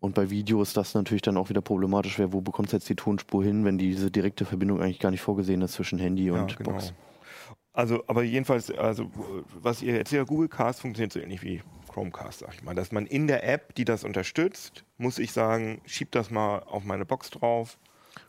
Und bei Video ist das natürlich dann auch wieder problematisch, wer, wo bekommst du jetzt die Tonspur hin, wenn diese direkte Verbindung eigentlich gar nicht vorgesehen ist zwischen Handy und Ja, genau. Box. Also, aber jedenfalls, also was ihr erzählt, Google Cast funktioniert so ähnlich wie Chromecast, sag ich mal. Dass man in der App, die das unterstützt, muss ich sagen, schieb das mal auf meine Box drauf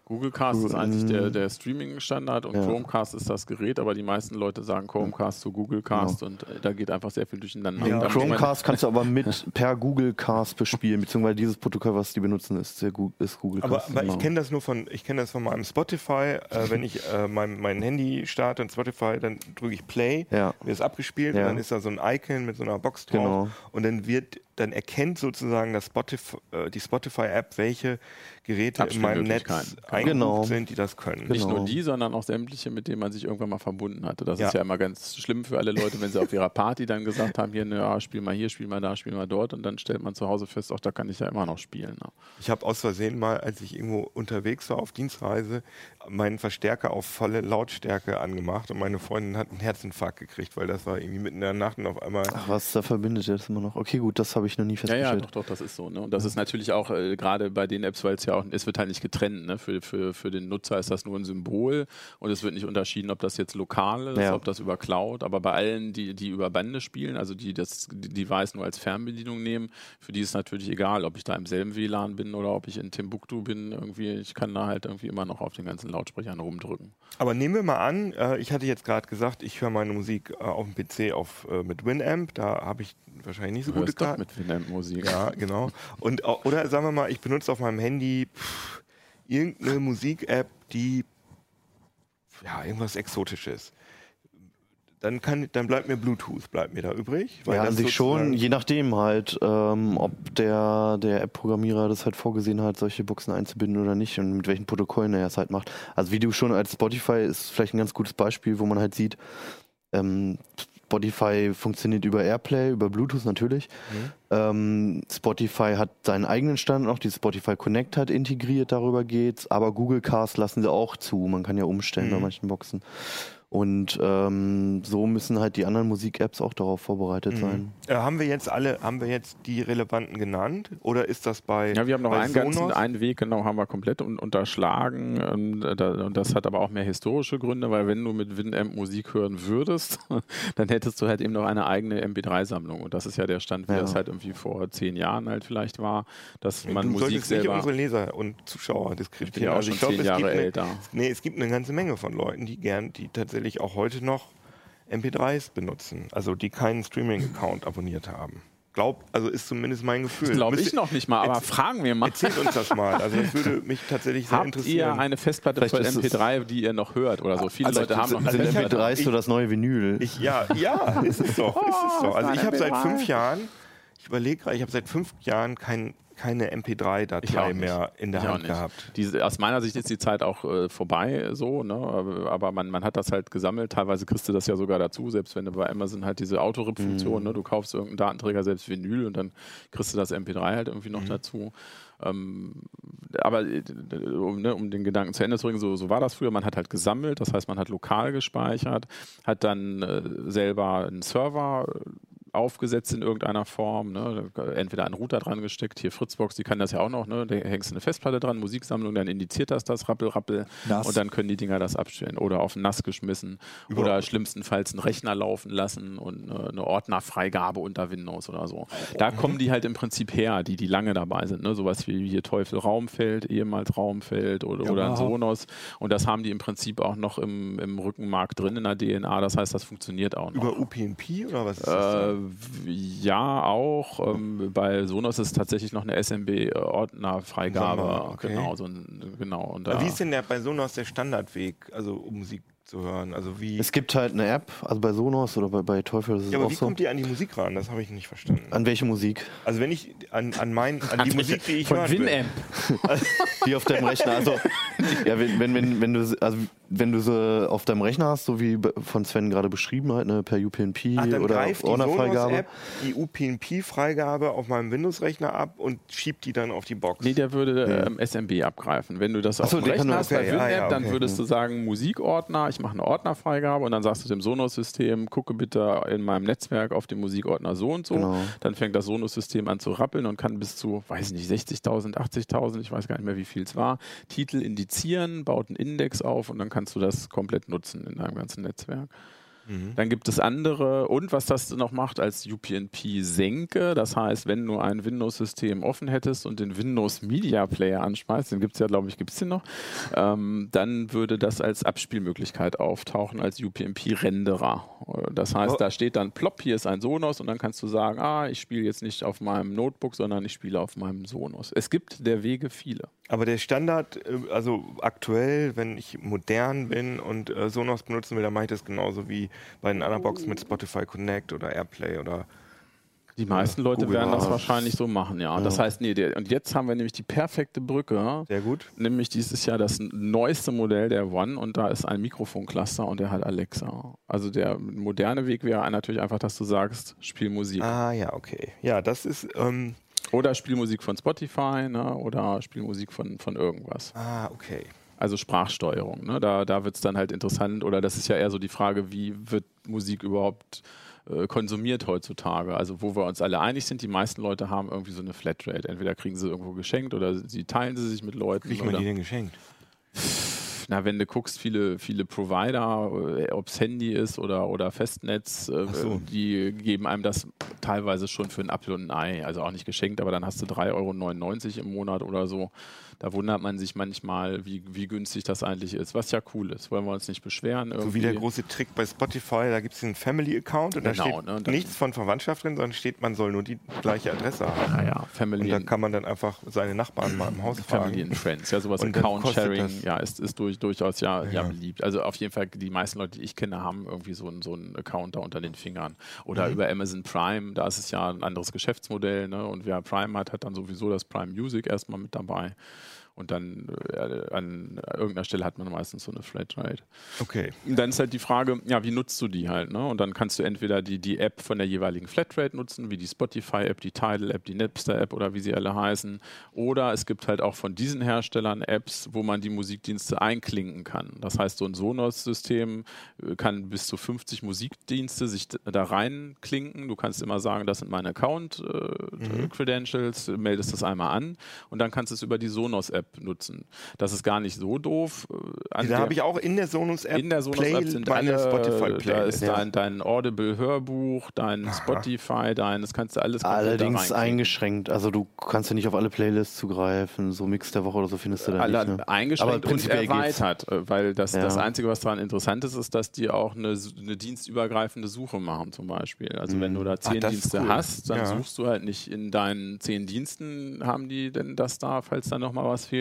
Google Cast ist Google- eigentlich der, mm. der Streaming-Standard und Ja. Chromecast ist das Gerät, aber die meisten Leute sagen Chromecast zu Google Cast und äh, da geht einfach sehr viel durcheinander. Ja. Und Chromecast kannst du aber mit per Google Cast bespielen, beziehungsweise dieses Protokoll, was die benutzen, ist, der Gu- ist Google Aber, Cast. aber ich genau. kenne das nur von, ich kenne das von meinem Spotify. Äh, wenn ich äh, mein, mein Handy starte in Spotify, dann drücke ich Play, Ja. wird es abgespielt Ja. und dann ist da so ein Icon mit so einer Box drauf Genau. und dann wird, dann erkennt sozusagen das Spotify, äh, die Spotify-App, welche Geräte in meinem Netz eingebucht Genau. sind, die das können. Nicht Genau. nur die, sondern auch sämtliche, mit denen man sich irgendwann mal verbunden hatte. Das Ja. ist ja immer ganz schlimm für alle Leute, wenn sie auf ihrer Party dann gesagt haben, hier, ne, ja, spiel mal hier, spiel mal da, spiel mal dort und dann stellt man zu Hause fest, auch da kann ich ja immer noch spielen. Ne? Ich habe aus Versehen mal, als ich irgendwo unterwegs war auf Dienstreise, meinen Verstärker auf volle Lautstärke angemacht und meine Freundin hat einen Herzinfarkt gekriegt, weil das war irgendwie mitten in der Nacht und auf einmal. Ach, was da verbindet ihr das immer noch? Okay, gut, das habe ich noch nie Ja, festgestellt. ja, doch, doch, das ist so. Ne? Und das ist natürlich auch äh, gerade bei den Apps, weil es ja auch, es wird halt nicht getrennt. Ne? Für, für, für den Nutzer ist das nur ein Symbol und es wird nicht unterschieden, ob das jetzt lokal ist, Ja. ob das über Cloud, aber bei allen, die, die über Bande spielen, also die das Device nur als Fernbedienung nehmen, für die ist natürlich egal, ob ich da im selben WLAN bin oder ob ich in Timbuktu bin. Irgendwie, ich kann da halt irgendwie immer noch auf den ganzen Lautsprechern rumdrücken. Aber nehmen wir mal an, äh, ich hatte jetzt gerade gesagt, ich höre meine Musik äh, auf dem PC auf, äh, mit Winamp, da habe ich wahrscheinlich nicht so Du gute Karten. mit Winamp-Musik. Ja, genau. Und, oder sagen wir mal, ich benutze auf meinem Handy pff, irgendeine Musik-App, die ja, irgendwas Exotisches. Dann, kann, dann bleibt mir Bluetooth, bleibt mir da übrig. ja, an sich schon, je nachdem halt, ähm, ob der, der App-Programmierer das halt vorgesehen hat, solche Boxen einzubinden oder nicht und mit welchen Protokollen er es halt macht. Also wie du schon als Spotify ist vielleicht ein ganz gutes Beispiel, wo man halt sieht, ähm, Spotify funktioniert über Airplay, über Bluetooth natürlich. Mhm. Ähm, Spotify hat seinen eigenen Standard noch, die Spotify Connect hat integriert, darüber geht's, aber Google Cast lassen sie auch zu. Man kann ja umstellen bei Mhm. manchen Boxen. Und ähm, so müssen halt die anderen Musik-Apps auch darauf vorbereitet sein. Äh, haben wir jetzt alle, haben wir jetzt die relevanten genannt? Oder ist das bei. Ja, wir haben noch einen ganzen, Sonos? einen Weg, genau, haben wir komplett un unterschlagen. Und, äh, da, und das hat aber auch mehr historische Gründe, weil wenn du mit Winamp Musik hören würdest, dann hättest du halt eben noch eine eigene MP3-Sammlung. Und das ist ja der Stand, wie Ja. das halt irgendwie vor zehn Jahren halt vielleicht war, dass man du Musik solltest nicht selber. unsere Leser und Zuschauer Ich bin diskreditieren. ja auch Also schon ich glaube, zehn es Jahre gibt eine, älter. Nee, es gibt eine ganze Menge von Leuten, die gern, die tatsächlich auch heute noch MP3s benutzen, also die keinen Streaming-Account abonniert haben. Glaub, also ist zumindest mein Gefühl. Glaube ich noch nicht mal, aber fragen wir mal. Erzählt uns das mal. Also das würde mich tatsächlich sehr Habt ihr interessieren. eine Festplatte Vielleicht voll ist es- MP3, die ihr noch hört oder so? Viele Also Leute haben noch eine also Sind ich hab- MP3 ich- so das neue Vinyl? Ich, ja, ja, ist es doch. Ist es doch. Also Oh, ich habe seit MP3. fünf Jahren, ich überlege gerade, ich habe seit fünf Jahren kein, keine Ich auch MP3-Datei nicht. mehr in der Ich Hand gehabt. Diese, aus meiner Sicht ist die Zeit auch äh, vorbei, so, ne? aber, man, man hat das halt gesammelt. Teilweise kriegst du das ja sogar dazu, selbst wenn du bei Amazon halt diese Autorip-Funktion, ne? du kaufst irgendeinen Datenträger, selbst Vinyl, und dann kriegst du das MP3 halt irgendwie noch dazu. Ähm, aber äh, um, ne, um den Gedanken zu Ende zu bringen, so, so war das früher. Man hat halt gesammelt, das heißt, man hat lokal gespeichert, hat dann äh, selber einen Server aufgesetzt in irgendeiner Form, ne? entweder einen Router dran gesteckt, hier Fritzbox, die kann das ja auch noch, ne? da hängst du eine Festplatte dran, Musiksammlung, dann indiziert das das, rappel, rappel Nass. und dann können die Dinger das abstellen oder auf nass geschmissen oder schlimmstenfalls einen Rechner laufen lassen und eine, eine Ordnerfreigabe unter Windows oder so. Da kommen die halt im Prinzip her, die, die lange dabei sind, ne? sowas wie hier Teufel Raumfeld, ehemals Raumfeld oder, oder ein. Sonos und das haben die im Prinzip auch noch im, im Rückenmark drin in der DNA, das heißt, das funktioniert auch noch. Über UPnP oder was ist das? Äh, ja, auch. Ähm, bei Sonos ist tatsächlich noch eine SMB-Ordnerfreigabe. Okay. Genau, so ein, genau. Und da, Wie ist denn der, bei Sonos der Standardweg, also um Musik zu hören? Also wie, Es gibt halt eine App, also bei Sonos oder bei, bei Teufel ist es ja, aber auch wie so. kommt ihr an die Musik ran? Das habe ich nicht verstanden. An welche Musik? Also wenn ich an, an, mein, an die Musik, die ich will. Winamp. Die auf deinem Rechner. Also, ja, wenn, wenn, wenn, wenn, du, also, wenn du sie auf deinem Rechner hast, so wie von Sven gerade beschrieben, halt, ne, per UPnP Ach, dann oder greift die. Sonos-App die UPnP-Freigabe auf meinem Windows-Rechner ab und schiebt die dann auf die Box. Nee, der würde ähm, SMB abgreifen. Wenn du das auf so, dem Rechner hast bei okay, Winamp, ah, ja, dann okay. würdest du sagen Musikordner, ich mache eine Ordnerfreigabe und dann sagst du dem Sonos-System, gucke bitte in meinem Netzwerk auf den Musikordner so und so. Genau. Dann fängt das Sonos-System an zu rappeln und kann bis zu, weiß ich nicht, 60.000, 80.000, ich weiß gar nicht mehr, wie viel es war, Titel indizieren, baut einen Index auf und dann kannst du das komplett nutzen in deinem ganzen Netzwerk. Dann gibt es andere und was das noch macht als UPnP-Senke, das heißt, wenn du ein Windows-System offen hättest und den Windows Media Player anschmeißt, den gibt es ja, glaube ich, gibt es den noch, ähm, dann würde das als Abspielmöglichkeit auftauchen, als UPnP-Renderer. Das heißt, Oh. da steht dann plopp, hier ist ein Sonos und dann kannst du sagen, ah, ich spiele jetzt nicht auf meinem Notebook, sondern ich spiele auf meinem Sonos. Es gibt der Wege viele. Aber der Standard, äh, also aktuell, wenn ich modern bin und äh, Sonos benutzen will, dann mache ich das genauso wie bei den anderen Boxen mit Spotify Connect oder Airplay oder Die meisten Leute Google werden das Maps. wahrscheinlich so machen, ja. Das heißt, nee, der, und jetzt haben wir nämlich die perfekte Brücke. sehr gut. Nämlich dieses Jahr das neueste Modell der One und da ist ein Mikrofoncluster und der hat Alexa. Also der moderne Weg wäre natürlich einfach, dass du sagst, spiel Musik. Ah ja, okay. Ja, das ist, ähm, Oder spiel Musik von Spotify ne? oder spiel Musik von, von irgendwas. ah, okay. Also Sprachsteuerung. Ne? Da, da wird es dann halt interessant. Oder das ist ja eher so die Frage, wie wird Musik überhaupt äh, konsumiert heutzutage? Also wo wir uns alle einig sind, die meisten Leute haben irgendwie so eine Flatrate. Entweder kriegen sie irgendwo geschenkt oder sie teilen sie sich mit Leuten. Kriegt man die denn geschenkt? na, wenn du guckst, viele, viele Provider, äh, ob es Handy ist oder, oder Festnetz, äh, so. die geben einem das teilweise schon für ein Apfel und ein Ei. Also auch nicht geschenkt, aber dann hast du 3,99 Euro im Monat oder so. Da wundert man sich manchmal, wie, wie günstig das eigentlich ist, was ja cool ist. Wollen wir uns nicht beschweren. So wie der irgendwie. große Trick bei Spotify, da gibt es einen Family-Account und da Genau, steht ne, und nichts von Verwandtschaft drin, sondern steht, man soll nur die gleiche Adresse haben. Naja, Und Family, da kann man dann einfach seine Nachbarn mal im Haus Family fragen. and Friends. Ja, sowas Und Account-Sharing ja, ist, ist durch, durchaus ja, ja. Ja. beliebt. Also auf jeden Fall, die meisten Leute, die ich kenne, haben irgendwie so einen, so einen Account da unter den Fingern. Mhm. Oder über Amazon Prime, da ist es ja ein anderes Geschäftsmodell. Ne? Und wer Prime hat, hat dann sowieso das Prime Music erstmal mit dabei. Und dann äh, an irgendeiner Stelle hat man meistens so eine Flatrate. Okay. Und dann ist halt die Frage, ja, wie nutzt du die halt? Ne? Und dann kannst du entweder die, die App von der jeweiligen Flatrate nutzen, wie die Spotify-App, die Tidal-App, die Napster-App oder wie sie alle heißen. Oder es gibt halt auch von diesen Herstellern Apps, wo man die Musikdienste einklinken kann. Das heißt, so ein Sonos-System äh, kann bis zu 50 Musikdienste sich da reinklinken. Du kannst immer sagen, das sind meine Account-Credentials, meldest das einmal an und dann kannst du es über die Sonos-App nutzen. Das ist gar nicht so doof. äh, an Da habe ich auch in der Sonos-App in der Sonos-App sind meine alle, Spotify-Playlist. da ist Ja. dein, dein Audible-Hörbuch, dein Spotify, dein, das kannst du alles Allerdings eingeschränkt. Also du kannst ja nicht auf alle Playlists zugreifen. So Mix der Woche oder so findest du da Alle nicht. Ne? eingeschränkt Aber prinzipiell und geht's. erweitert, äh, weil das, Ja. das Einzige, was daran interessant ist, ist, dass die auch eine, eine dienstübergreifende Suche machen zum Beispiel. Also wenn du da zehn Mhm. ist Dienste cool. hast, dann Ja. suchst du halt nicht in deinen zehn Diensten, haben die denn das da, falls da nochmal was fehlt,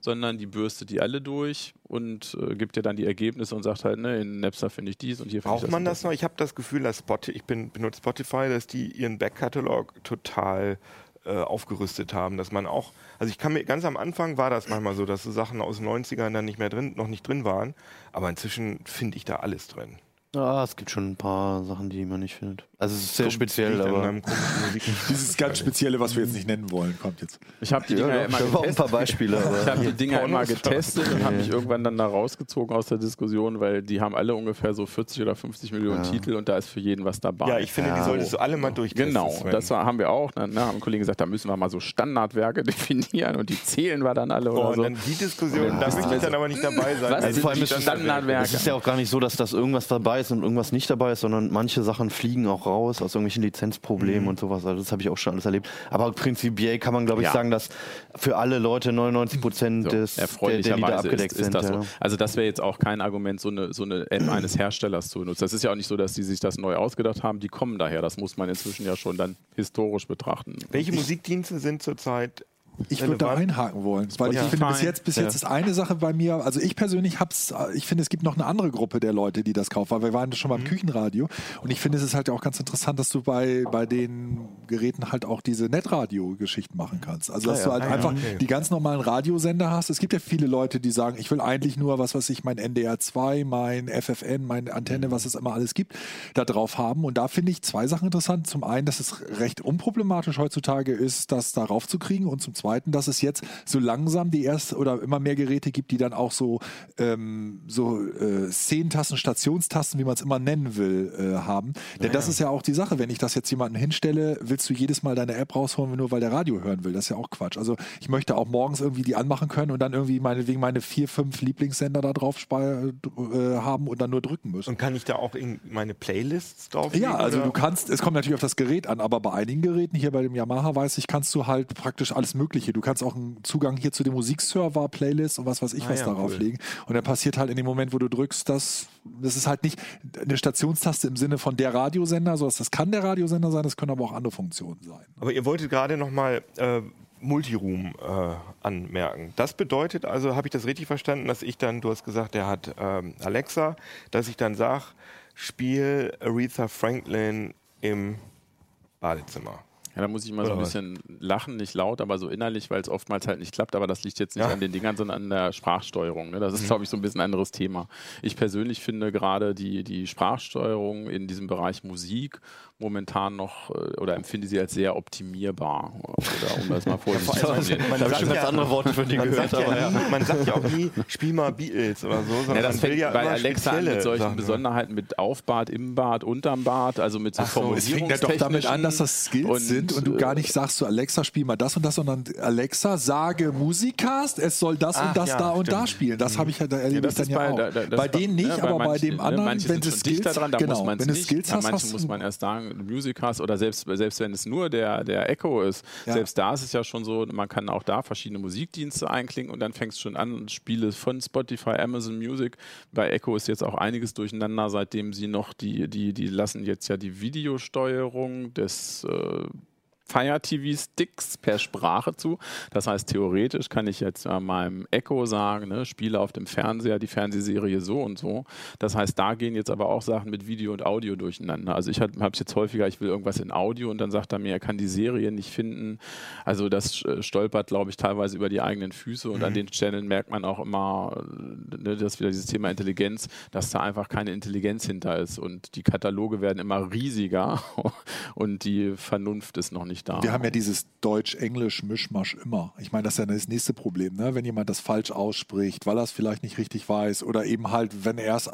sondern die bürstet die alle durch und äh, gibt dir dann die Ergebnisse und sagt halt, ne, in Napster finde ich dies und hier finde ich Braucht das. man und das noch? Ich habe das Gefühl, dass Spotify, ich bin, benutze Spotify, dass die ihren Backkatalog total äh, aufgerüstet haben, dass man auch, also ich kann mir, ganz am Anfang war das manchmal so, dass so Sachen aus den 90ern dann nicht mehr drin, noch nicht drin waren, aber inzwischen finde ich da alles drin. Ah, es gibt schon ein paar Sachen, die man nicht findet. Also es ist sehr speziell, Liegt an aber Dieses ganz Spezielle, was wir jetzt nicht nennen wollen, kommt jetzt. Ich habe die ja, Dinger doch, immer auch ein paar getestet. Beispiele. Ich habe die Dinger immer getestet und habe mich irgendwann dann da rausgezogen aus der Diskussion, weil die haben alle ungefähr so 40 oder 50 Millionen Ja. Titel und da ist für jeden was dabei. Ja, ich finde, die Ja. solltest du alle mal durchtesten. Genau, Sven. das war, haben wir auch. Dann ne, haben Kollegen gesagt, da müssen wir mal so Standardwerke definieren und die zählen wir dann alle Oh, oder und so. dann die Diskussion, da möchte ich dann aber nicht dabei sein. Was Also sind vor allem die Standardwerke? es ist ja auch gar nicht so, dass das irgendwas dabei ist und irgendwas nicht dabei ist, sondern manche Sachen fliegen auch raus aus irgendwelchen Lizenzproblemen und sowas. Also das habe ich auch schon alles erlebt. Aber prinzipiell kann man, glaube ich, Ja. sagen, dass für alle Leute 99 Prozent So, des der, der Lieder erfreulicherweise abgedeckt ist, ist sind. das ja. so. Also das wäre jetzt auch kein Argument, so eine, so eine App eines Herstellers zu benutzen. Das ist ja auch nicht so, dass die sich das neu ausgedacht haben. Die kommen daher. Das muss man inzwischen ja schon dann historisch betrachten. Welche Musikdienste sind zurzeit Ich würde da relevant? einhaken wollen, weil Ja. ich finde bis jetzt, bis jetzt ist eine Sache bei mir, also ich persönlich hab's, ich finde, es gibt noch eine andere Gruppe der Leute, die das kaufen, weil wir waren schon Mhm. beim Küchenradio und ich finde, es ist halt auch ganz interessant, dass du bei, bei den Geräten halt auch diese Netradio-Geschichten machen kannst. Also, dass Ah, du ja. halt Ah, ja, einfach okay. die ganz normalen Radiosender hast. Es gibt ja viele Leute, die sagen, ich will eigentlich nur, was weiß ich, mein NDR 2, mein FFN, meine Antenne, was es immer alles gibt, da drauf haben. Und da finde ich zwei Sachen interessant. Zum einen, dass es recht unproblematisch heutzutage ist, das darauf zu kriegen und zum zweiten, dass es jetzt so langsam die erste oder immer mehr Geräte gibt, die dann auch so, ähm, so äh, Szenentasten, Stationstasten, wie man es immer nennen will, äh, haben. Denn das ist ja auch die Sache, wenn ich das jetzt jemandem hinstelle, willst du jedes Mal deine App rausholen, nur weil der Radio hören will. Das ist ja auch Quatsch. Also ich möchte auch morgens irgendwie die anmachen können und dann irgendwie meinetwegen meine vier, fünf Lieblingssender da drauf äh, haben und dann nur drücken müssen. Und kann ich da auch in meine Playlists drauf Ja, also oder? du kannst, es kommt natürlich auf das Gerät an, aber bei einigen Geräten, hier bei dem Yamaha weiß ich, kannst du halt praktisch alles Mögliche. Du kannst auch einen Zugang hier zu dem Musikserver, Playlist und was weiß ich Ah was ja, darauf cool. legen. Und dann passiert halt in dem Moment, wo du drückst, dass das ist halt nicht eine Stationstaste im Sinne von der Radiosender, sondern das kann der Radiosender sein, das können aber auch andere Funktionen sein. Aber ihr wolltet gerade nochmal äh, Multiroom äh, anmerken. Das bedeutet also, habe ich das richtig verstanden, dass ich dann, du hast gesagt, der hat ähm, Alexa, dass ich dann sage, spiel Aretha Franklin im Badezimmer. Ja, da muss ich immer so ein bisschen lachen, nicht laut, aber so innerlich, weil es oftmals halt nicht klappt. Aber das liegt jetzt nicht Ja. an den Dingern, sondern an der Sprachsteuerung. Ne? Mhm. Das ist, glaube ich, so ein bisschen ein anderes Thema. Ich persönlich finde gerade die, die Sprachsteuerung in diesem Bereich Musik momentan noch äh, oder empfinde sie als sehr optimierbar. Oder um das mal vorsichtig zu formulieren. Da habe ich schon ganz ja- andere Worte von dir gehört. sagt, Aber ja. nie, man sagt ja auch nie, spiel mal Beatles oder so, sondern Ja, das man fängt ja bei Alexa an mit solchen Sachen. Besonderheiten mit Aufbad, im Bad, unterm Bad, also mit so so, es Es fängt ja doch damit an, dass das Skills und, sind und du gar nicht sagst zu Alexa, spiel mal das und das, sondern Alexa, sage Musikcast, es soll das Ach und das ja, da und da stimmt. spielen. Das habe ich ja, da erlebe ich dann ja bei, auch. da, da, bei denen nicht, aber bei dem ne, anderen, wenn du Skills, da genau, wenn du. Skills hast, muss man erst sagen, Music hast oder selbst, selbst wenn es nur der, der Echo ist, Ja. selbst da ist es ja schon so, man kann auch da verschiedene Musikdienste einklinken und dann fängst du schon an und Spiele von Spotify, Amazon Music. Bei Echo ist jetzt auch einiges durcheinander, seitdem sie noch die, die, die lassen jetzt ja die Videosteuerung des äh, Fire TV Sticks per Sprache zu. Das heißt, theoretisch kann ich jetzt äh, meinem Echo sagen, ne, spiele auf dem Fernseher die Fernsehserie so und so. Das heißt, da gehen jetzt aber auch Sachen mit Video und Audio durcheinander. Also ich habe es jetzt häufiger, ich will irgendwas in Audio und dann sagt er mir, er kann die Serie nicht finden. Also das äh, stolpert, glaube ich, teilweise über die eigenen Füße und an den Stellen merkt man auch immer, äh, ne, dass wieder dieses Thema Intelligenz, dass da einfach keine Intelligenz hinter ist und die Kataloge werden immer riesiger und die Vernunft ist noch nicht da. Wir haben ja dieses Deutsch-Englisch-Mischmasch immer. Ich meine, das ist ja das nächste Problem, ne? wenn jemand das falsch ausspricht, weil er es vielleicht nicht richtig weiß oder eben halt, wenn er es äh,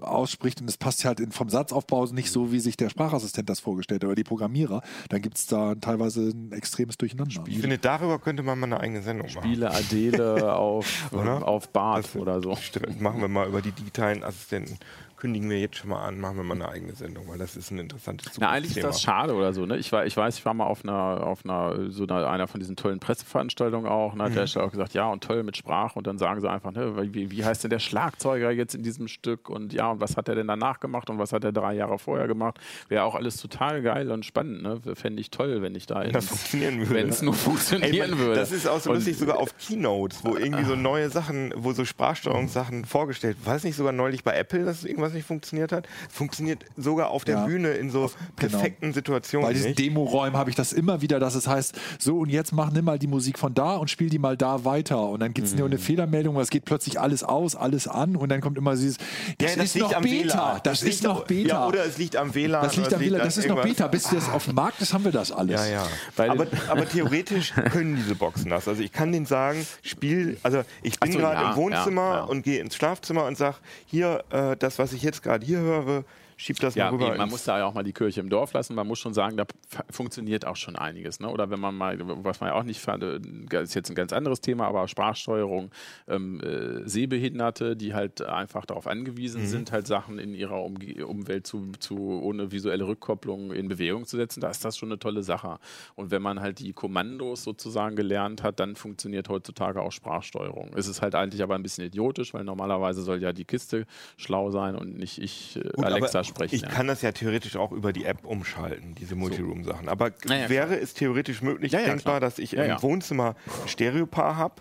ausspricht und es passt halt in, vom Satzaufbau nicht so, wie sich der Sprachassistent das vorgestellt hat oder die Programmierer, dann gibt es da teilweise ein extremes Durcheinander. Ich finde, darüber könnte man mal eine eigene Sendung machen. Spiele Adele auf, Oder? auf Bart oder so. Stimmt, machen wir mal über die digitalen Assistenten. Kündigen wir jetzt schon mal an, machen wir mal eine eigene Sendung, weil das ist ein interessantes Na, eigentlich ist das schade oder so. Ne? Ich, war, ich weiß, ich war mal auf einer, auf einer, so einer, einer von diesen tollen Presseveranstaltungen auch. Und da hat Mhm. der auch gesagt, ja, und toll mit Sprache. Und dann sagen sie einfach, ne, wie, wie heißt denn der Schlagzeuger jetzt in diesem Stück? Und ja, und was hat er denn danach gemacht? Und was hat er drei Jahre vorher gemacht? Wäre auch alles total geil und spannend. Ne? Fände ich toll, wenn ich da in, das funktionieren würde. wenn es nur Ey, funktionieren man, würde. Das ist auch so Und- lustig, sogar auf Keynotes, wo irgendwie so neue Sachen, wo so Sprachsteuerungssachen vorgestellt. War es nicht sogar neulich bei Apple, dass irgendwas nicht funktioniert hat? Funktioniert sogar auf der Ja. Bühne in so perfekten Situationen. Bei diesen? Demoräumen habe ich das immer wieder, dass es heißt, so und jetzt mach nimm mal die Musik von da und spiel die mal da weiter. Und dann gibt es nur Mhm. eine Fehlermeldung, es geht plötzlich alles aus, alles an und dann kommt immer dieses, das, Ja, ist noch Beta, WLAN. das, ist liegt noch Beta. Ja, oder es liegt am WLAN. das liegt am WLAN, das ist noch. Beta. Bis das auf dem Markt ist, haben wir das alles. Ja, ja. Aber, aber theoretisch können diese Boxen das. Also ich kann denen sagen, spiel, also ich bin so, gerade ja, im Wohnzimmer und gehe ins Schlafzimmer und sage, hier, äh, das, was ich jetzt gerade hier höre, schieb das Ja, mal rüber. eben, man muss da ja auch mal die Kirche im Dorf lassen. Man muss schon sagen, da funktioniert auch schon einiges. Ne? Oder wenn man mal, was man ja auch nicht fand, äh, ist jetzt ein ganz anderes Thema, aber Sprachsteuerung, ähm, äh, Sehbehinderte, die halt einfach darauf angewiesen Mhm. sind, halt Sachen in ihrer Umge Umwelt zu, zu, ohne visuelle Rückkopplung in Bewegung zu setzen, da ist das schon eine tolle Sache. Und wenn man halt die Kommandos sozusagen gelernt hat, dann funktioniert heutzutage auch Sprachsteuerung. Es ist halt eigentlich aber ein bisschen idiotisch, weil normalerweise soll ja die Kiste schlau sein und nicht ich äh, Gut, Alexa sprechen. Ich ja. kann das ja theoretisch auch über die App umschalten, diese Multiroom-Sachen. Aber Ja, wäre es theoretisch möglich, denkbar, klar. dass ich im. Wohnzimmer ein Stereopaar habe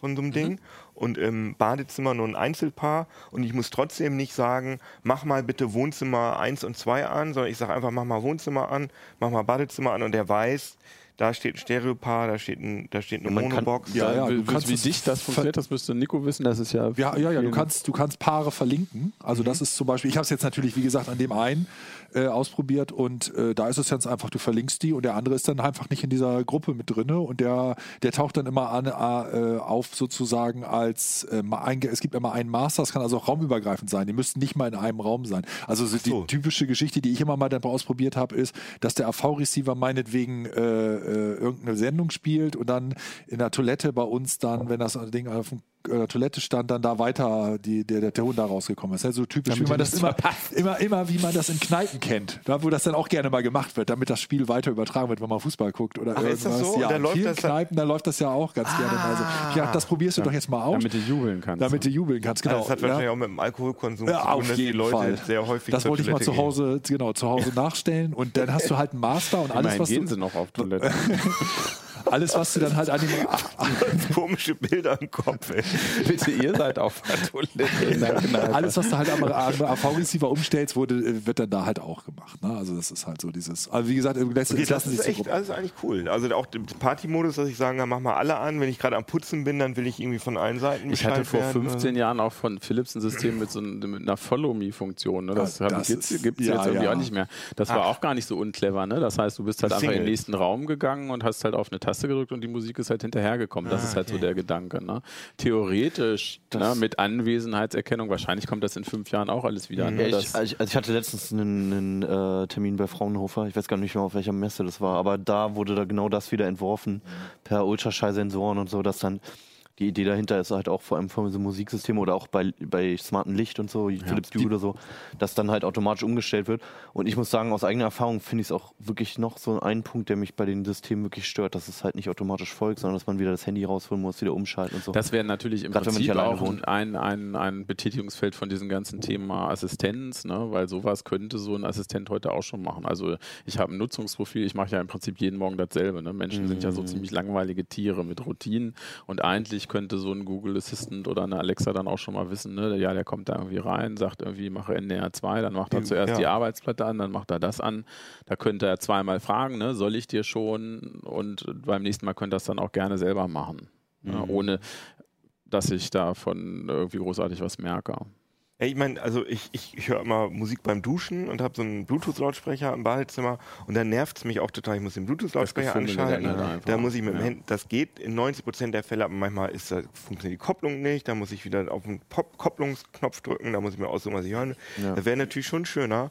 von so einem Ding und im Badezimmer nur ein Einzelpaar und ich muss trotzdem nicht sagen, mach mal bitte Wohnzimmer 1 und 2 an, sondern ich sage einfach, mach mal Wohnzimmer an, mach mal Badezimmer an und der weiß, da steht ein Stereopaar, da steht, ein, da steht eine kann- Monobox. Ja, ja, wie, du kannst wie es dicht das funktioniert, das müsste Nico wissen. Das ist ja. Ja, ja, ja, du kannst, du kannst Paare verlinken. Also das ist zum Beispiel, ich habe es jetzt natürlich, wie gesagt, an dem einen äh, ausprobiert und äh, da ist es ganz einfach, du verlinkst die und der andere ist dann einfach nicht in dieser Gruppe mit drinne und der, der taucht dann immer an, äh, auf sozusagen als, äh, ein, es gibt immer einen Master, das kann also auch raumübergreifend sein, die müssten nicht mal in einem Raum sein. Also so so. die typische Geschichte, die ich immer mal dann ausprobiert habe, ist, dass der AV-Receiver meinetwegen äh, äh, irgendeine Sendung spielt und dann in der Toilette bei uns dann, wenn das Ding auf dem äh, der Toilette stand, dann da weiter die, der, der Ton da rausgekommen ist. Ja, so typisch, wie man das immer, immer, immer, wie man das in Kneipen kennt, da, wo das dann auch gerne mal gemacht wird, damit das Spiel weiter übertragen wird, wenn man Fußball guckt oder Ach, irgendwas. ist das so? Ja, da in läuft vielen Kneipen, da läuft das ja auch ganz gerne mal so. Ja, das probierst du doch jetzt mal aus, damit du jubeln kannst. damit du jubeln kannst. Genau. Also das hat ja. wahrscheinlich auch mit dem Alkoholkonsum Ja, zu tun, auf dass die Leute Fall. sehr häufig Das wollte ich mal zu Hause, genau, zu Hause nachstellen und dann hast du halt einen Master und alles, Immerhin was gehen du, sie noch auf Toilette. alles, was du dann halt an dem, gehen. Komische Bilder im Kopf. Ey. Bitte, ihr seid auf der Toilette in der Kneipe. alles, was du halt am, am AV-Receiver umstellst, wurde, äh, wird dann da halt auch gemacht. Ne? Also das ist halt so dieses, also wie gesagt, lässt, Okay, es das lassen sich ist so echt, das ist eigentlich cool. Also auch der Partymodus, dass ich sagen kann, mach mal alle an. Wenn ich gerade am Putzen bin, dann will ich irgendwie von allen Seiten Ich hatte vor werden. 15 Jahren auch von Philips ein System mit so mit einer Follow-Me-Funktion. Ne? Das, Ja, hab das ich jetzt, ist- gibt's ja, jetzt irgendwie ja. auch nicht mehr. Das war auch gar nicht so unclever. Ne? Das heißt, du bist halt einfach in den Single. nächsten Raum gegangen und hast halt auf eine Taste gedrückt und die Musik ist halt hinterhergekommen. Das Ah, ist halt so okay. der Gedanke. Ne? Theoretisch ne, mit Anwesenheitserkennung, wahrscheinlich kommt das in fünf Jahren auch alles wieder. Ne? Ja, Das- ich, also ich- also ich hatte letztens einen, einen äh, Termin bei Fraunhofer, ich weiß gar nicht mehr, auf welcher Messe das war, aber da wurde da genau das wieder entworfen, per Ultraschallsensoren und so, dass dann die Idee dahinter ist halt auch vor allem von so Musiksystemen oder auch bei, bei smarten Licht und so, Philips Hue oder so, dass dann halt automatisch umgestellt wird. Und ich muss sagen, aus eigener Erfahrung finde ich es auch wirklich noch so ein Punkt, der mich bei den Systemen wirklich stört, dass es halt nicht automatisch folgt, sondern dass man wieder das Handy rausholen muss, wieder umschalten und so. Das wäre natürlich im man Prinzip auch wohnt. ein, ein, ein Betätigungsfeld von diesem ganzen Thema Assistenz, ne? weil sowas könnte so ein Assistent heute auch schon machen. Also ich habe ein Nutzungsprofil, ich mache ja im Prinzip jeden Morgen dasselbe. Ne? Menschen sind ja Mhm. so ziemlich langweilige Tiere mit Routinen und eigentlich könnte so ein Google Assistant oder eine Alexa dann auch schon mal wissen, ne? ja, der kommt da irgendwie rein, sagt irgendwie, mache NDR 2, dann macht er Ja. zuerst die Arbeitsplatte an, dann macht er das an. Da könnte er zweimal fragen, ne? soll ich dir schon? Und beim nächsten Mal könnte er es dann auch gerne selber machen. Ja, ohne dass ich davon irgendwie großartig was merke. Ich meine, also ich, ich, ich höre immer Musik beim Duschen und habe so einen Bluetooth-Lautsprecher im Badezimmer und dann nervt es mich auch total. Ich muss den Bluetooth-Lautsprecher anschalten. Da muss ich mit dem Ja. Handy, das geht in 90 Prozent der Fälle, aber manchmal ist da, funktioniert die Kopplung nicht. Da muss ich wieder auf den Pop Kopplungsknopf drücken, da muss ich mir aussuchen, was ich hören will. Ja. Das wäre natürlich schon schöner.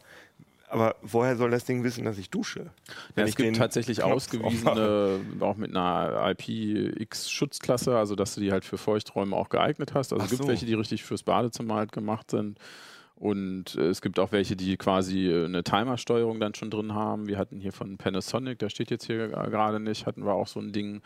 Aber woher soll das Ding wissen, dass ich dusche? Ja, es ich gibt tatsächlich Knopf ausgewiesene, auch mit einer IPX-Schutzklasse, also dass du die halt für Feuchträume auch geeignet hast. Also es gibt so. welche, die richtig fürs Badezimmer halt gemacht sind. Und äh, es gibt auch welche, die quasi äh, eine Timersteuerung dann schon drin haben. Wir hatten hier von Panasonic, der steht jetzt hier äh, gerade nicht, hatten wir auch so ein Ding.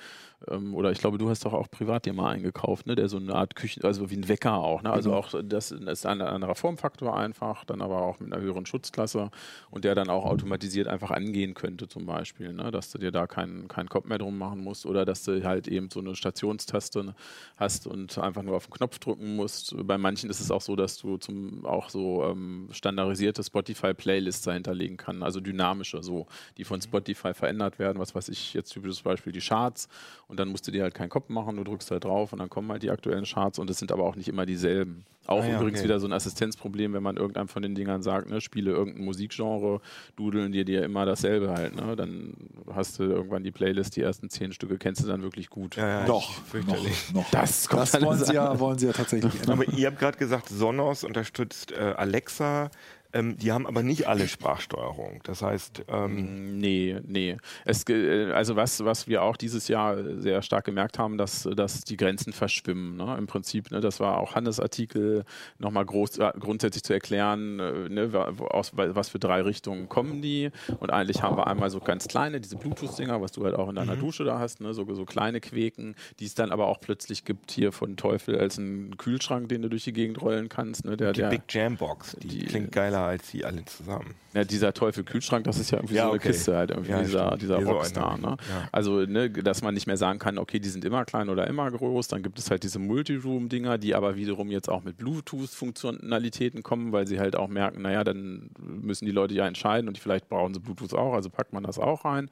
Ähm, oder ich glaube, du hast doch auch privat dir mal eingekauft, ne? der so eine Art Küchen, also wie ein Wecker auch. Ne? Also auch das, das ist ein anderer Formfaktor einfach, dann aber auch mit einer höheren Schutzklasse und der dann auch automatisiert einfach angehen könnte zum Beispiel, ne? dass du dir da keinen keinen Kopf mehr drum machen musst oder dass du halt eben so eine Stationstaste hast und einfach nur auf den Knopf drücken musst. Bei manchen ist es auch so, dass du zum auch so ähm, standardisierte Spotify-Playlists dahinterlegen kann, also dynamische, so, die von Spotify verändert werden. Was weiß ich, jetzt typisches Beispiel die Charts und dann musst du dir halt keinen Kopf machen, du drückst halt drauf und dann kommen halt die aktuellen Charts und es sind aber auch nicht immer dieselben. Auch Ah ja, übrigens okay. wieder so ein Assistenzproblem, wenn man irgendeinem von den Dingern sagt, ne, spiele irgendein Musikgenre, dudeln dir dir immer dasselbe halt, ne? Dann hast du irgendwann die Playlist, die ersten zehn Stücke kennst du dann wirklich gut. Ja, ja, Doch, ich- fürchterlich. noch, noch. Das kommt das wollen sie, ja, wollen sie ja tatsächlich ändern. Aber ihr habt gerade gesagt, Sonos unterstützt äh, Alexa. Ähm, die haben aber nicht alle Sprachsteuerung. Das heißt, ähm, Nee, nee. Es, äh, also was, was wir auch dieses Jahr sehr stark gemerkt haben, dass, dass die Grenzen verschwimmen. Ne? Im Prinzip, ne? das war auch Hannes Artikel, nochmal groß, äh, grundsätzlich zu erklären, äh, ne? aus wa- was für drei Richtungen kommen die. Und eigentlich haben wir einmal so ganz kleine, diese Bluetooth-Dinger, was du halt auch in deiner Dusche da hast, ne? so, so kleine Queken, die es dann aber auch plötzlich gibt hier von Teufel als einen Kühlschrank, den du durch die Gegend rollen kannst. Ne? Der, die der, Big Jam Box, die, die- klingt geiler als die alle zusammen. Ja, dieser Teufel Kühlschrank, das ist ja irgendwie Ja, so eine okay. Kiste halt, irgendwie Ja, dieser, stimmt. dieser so Rockstar. einer. Ne? Ja. Also, ne, dass man nicht mehr sagen kann, okay, die sind immer klein oder immer groß. Dann gibt es halt diese Multiroom-Dinger, die aber wiederum jetzt auch mit Bluetooth-Funktionalitäten kommen, weil sie halt auch merken, naja, dann müssen die Leute ja entscheiden und vielleicht brauchen sie Bluetooth auch, also packt man das auch rein.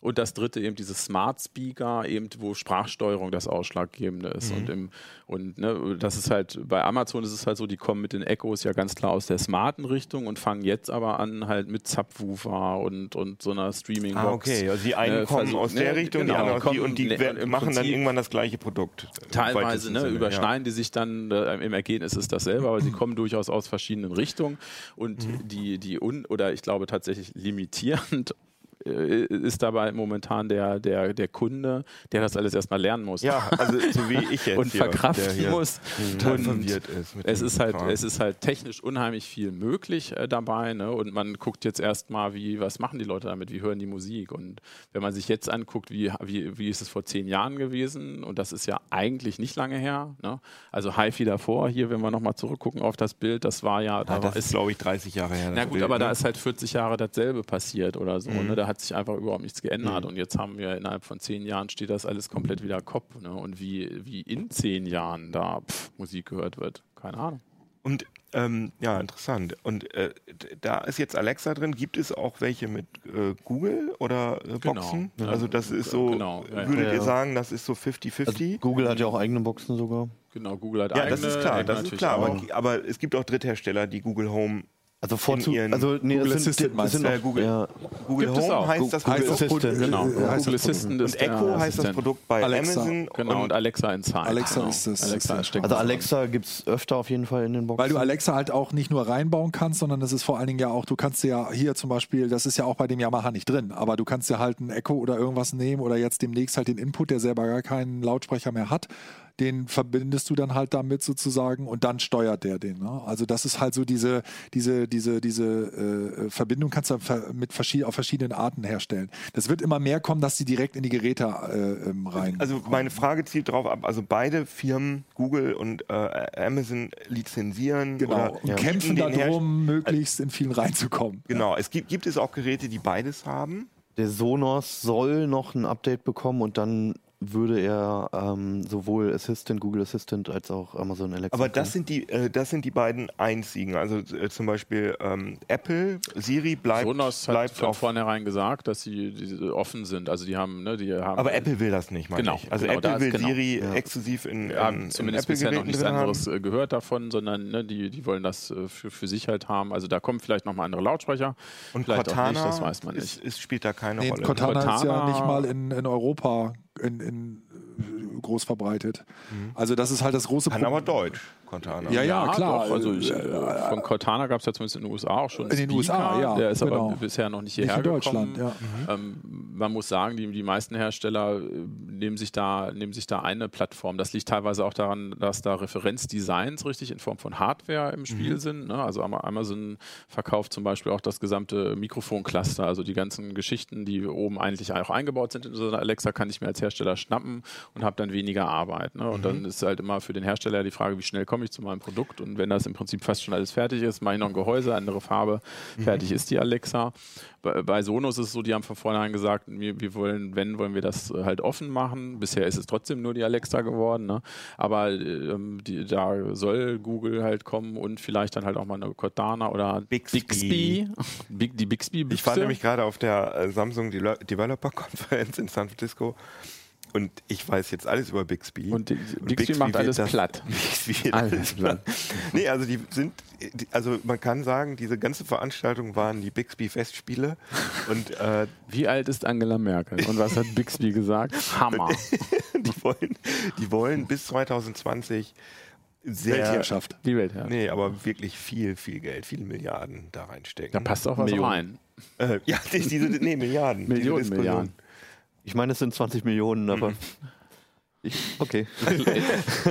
Und das dritte eben dieses Smart Speaker, eben wo Sprachsteuerung das Ausschlaggebende ist. Und, im, und ne, das ist halt, bei Amazon ist es halt so, die kommen mit den Echos ja ganz klar aus der smarten Richtung und fangen jetzt aber an halt mit Subwoofer und, und so einer Streaming-Box. Ah, okay. Also die einen äh, kommen aus der ne, Richtung, genau, die anderen kommen und die ne- machen dann Prinzip irgendwann das gleiche Produkt. im Teilweise ne, Sinne, überschneiden die sich dann, äh, im Ergebnis ist dasselbe, aber sie kommen durchaus aus verschiedenen Richtungen und Mhm. die, die un oder ich glaube tatsächlich limitierend äh, ist dabei momentan der, der, der Kunde, der das alles erstmal lernen muss. Ja, ja also so wie ich jetzt und verkraften hier muss. total Und ist. es ist halt, Kram. es ist halt technisch unheimlich viel möglich äh, dabei, ne? Und man guckt jetzt erstmal, wie, was machen die Leute damit, wie hören die Musik? Und wenn man sich jetzt anguckt, wie, wie, wie ist es vor zehn Jahren gewesen, und das ist ja eigentlich nicht lange her, ne? Also HiFi davor, hier, wenn wir nochmal zurückgucken auf das Bild, das war ja, da Ah, das ist, glaube ich, 30 Jahre her. na gut, Bild, aber ne? da ist halt 40 Jahre dasselbe passiert oder so. Ne? Da hat sich einfach überhaupt nichts geändert. Und jetzt haben wir innerhalb von zehn Jahren steht das alles komplett wieder Kopf. Ne? Und wie, wie in zehn Jahren da pff, Musik gehört wird, keine Ahnung. Und ähm, ja, interessant. Und äh, da ist jetzt Alexa drin. Gibt es auch welche mit äh, Google oder äh, Genau. Boxen? Ja. Also das ist so, Genau, ja, ja. würdet Ja, ihr ja. sagen, das ist so 50-50? Also Google hat ja auch eigene Boxen sogar. Genau, Google hat ja, eigene. das ist klar, das ist klar. Aber, aber es gibt auch Dritthersteller, die Google Home Also vorzu also nee, Google es sind, Assistant meinst sind du? noch, Äh, Google. Ja, Google Gibt Home auch. heißt das Google das Assistant. Genau, heißt Google das Assistant und ist Echo heißt das. Produkt bei Alexa. Amazon. Genau, und Alexa Inside. Alexa genau. ist das- Alexa das- steckt also. Alexa gibt es öfter auf jeden Fall in den Boxen. Weil du Alexa halt auch nicht nur reinbauen kannst, sondern es ist vor allen Dingen ja auch, du kannst ja hier zum Beispiel, das ist ja auch bei dem Yamaha nicht drin, aber du kannst dir halt ein Echo oder irgendwas nehmen oder jetzt demnächst halt den Input, der selber gar keinen Lautsprecher mehr hat, den verbindest du dann halt damit sozusagen und dann steuert der den. Ne? Also das ist halt so diese, diese, diese, diese äh, Verbindung kannst du mit verschied auf verschiedenen Arten herstellen. Das wird immer mehr kommen, dass die direkt in die Geräte äh, ähm, rein. Also meine Frage zielt darauf ab, also beide Firmen, Google und äh, Amazon, lizenzieren genau. oder Und kämpfen den Herst- darum, möglichst in vielen reinzukommen. Genau, es gibt, gibt es auch Geräte, die beides haben. Der Sonos soll noch ein Update bekommen und dann würde er ähm, sowohl Assistant, Google Assistant als auch Amazon Alexa. Aber das sind die, äh, das sind die beiden einzigen. Also äh, zum Beispiel ähm, Apple, Siri bleibt, Sonos hat bleibt von vornherein gesagt, dass sie diese offen sind. Also die haben, ne, die haben. Aber Apple will das nicht, meine Genau, ich. Also genau, Apple ist will genau. Siri exklusiv in, Wir haben in, zumindest in bisher noch nichts drin haben. anderes äh, gehört davon, sondern ne, die, die wollen das äh, für, für sich halt haben. Also da kommen vielleicht nochmal andere Lautsprecher. Und vielleicht Cortana auch nicht, das weiß man ist, nicht. ist, spielt da keine Nee, Rolle. Cortana, ist ja Cortana- nicht mal in, in Europa in, in, äh, groß verbreitet. Also das ist halt das große Kann aber Deutsch, Cortana. Ja, ja, klar. Doch, also ich, Äh, äh, von Cortana gab es ja zumindest in den USA auch schon In den Speaker, USA, ja, Der ist genau. aber bisher noch nicht Nicht hierher in Deutschland, gekommen. ja. Ähm, man muss sagen, die, die meisten Hersteller äh, nehmen sich, da, nehmen sich da eine Plattform. Das liegt teilweise auch daran, dass da Referenzdesigns richtig in Form von Hardware im Spiel sind. Ne? Also Ama- Amazon verkauft zum Beispiel auch das gesamte Mikrofoncluster, also die ganzen Geschichten, die oben eigentlich auch eingebaut sind in so eine Alexa, kann ich mir als Hersteller schnappen und habe dann weniger Arbeit. Ne? Und dann ist halt immer für den Hersteller die Frage, wie schnell komme ich zu meinem Produkt und wenn das im Prinzip fast schon alles fertig ist, mache ich noch ein Gehäuse, andere Farbe, fertig ist die Alexa. Bei, bei Sonos ist es so, die haben von vornherein gesagt, wir, wir wollen, wenn, wollen wir das äh, halt offen machen. Bisher ist es trotzdem nur die Alexa geworden, ne? aber ähm, die, da soll Google halt kommen und vielleicht dann halt auch mal eine Cortana oder Bixby. Bixby. Big, die Bixby Ich war nämlich gerade auf der äh, Samsung Developer Konferenz in San Francisco und ich weiß jetzt alles über Bixby. Und die- Bixby macht alles das- platt. Bixby Alles platt. nee, also die sind, also man kann sagen, diese ganze Veranstaltung waren die Bixby-Festspiele und äh, Wie alt ist Angela Merkel? Und was hat Bixby gesagt? Hammer. die wollen, die wollen bis 2020 sehr Weltherrschaft. Die Welt, ja. Nee, aber wirklich viel, viel Geld, viele Milliarden da reinstecken. Da passt auch was Millionen. rein. Äh, ja, die- diese, nee, Milliarden. Millionen. Milliarden. Ich meine, es sind 20 Millionen, Mhm. aber. Ich, okay.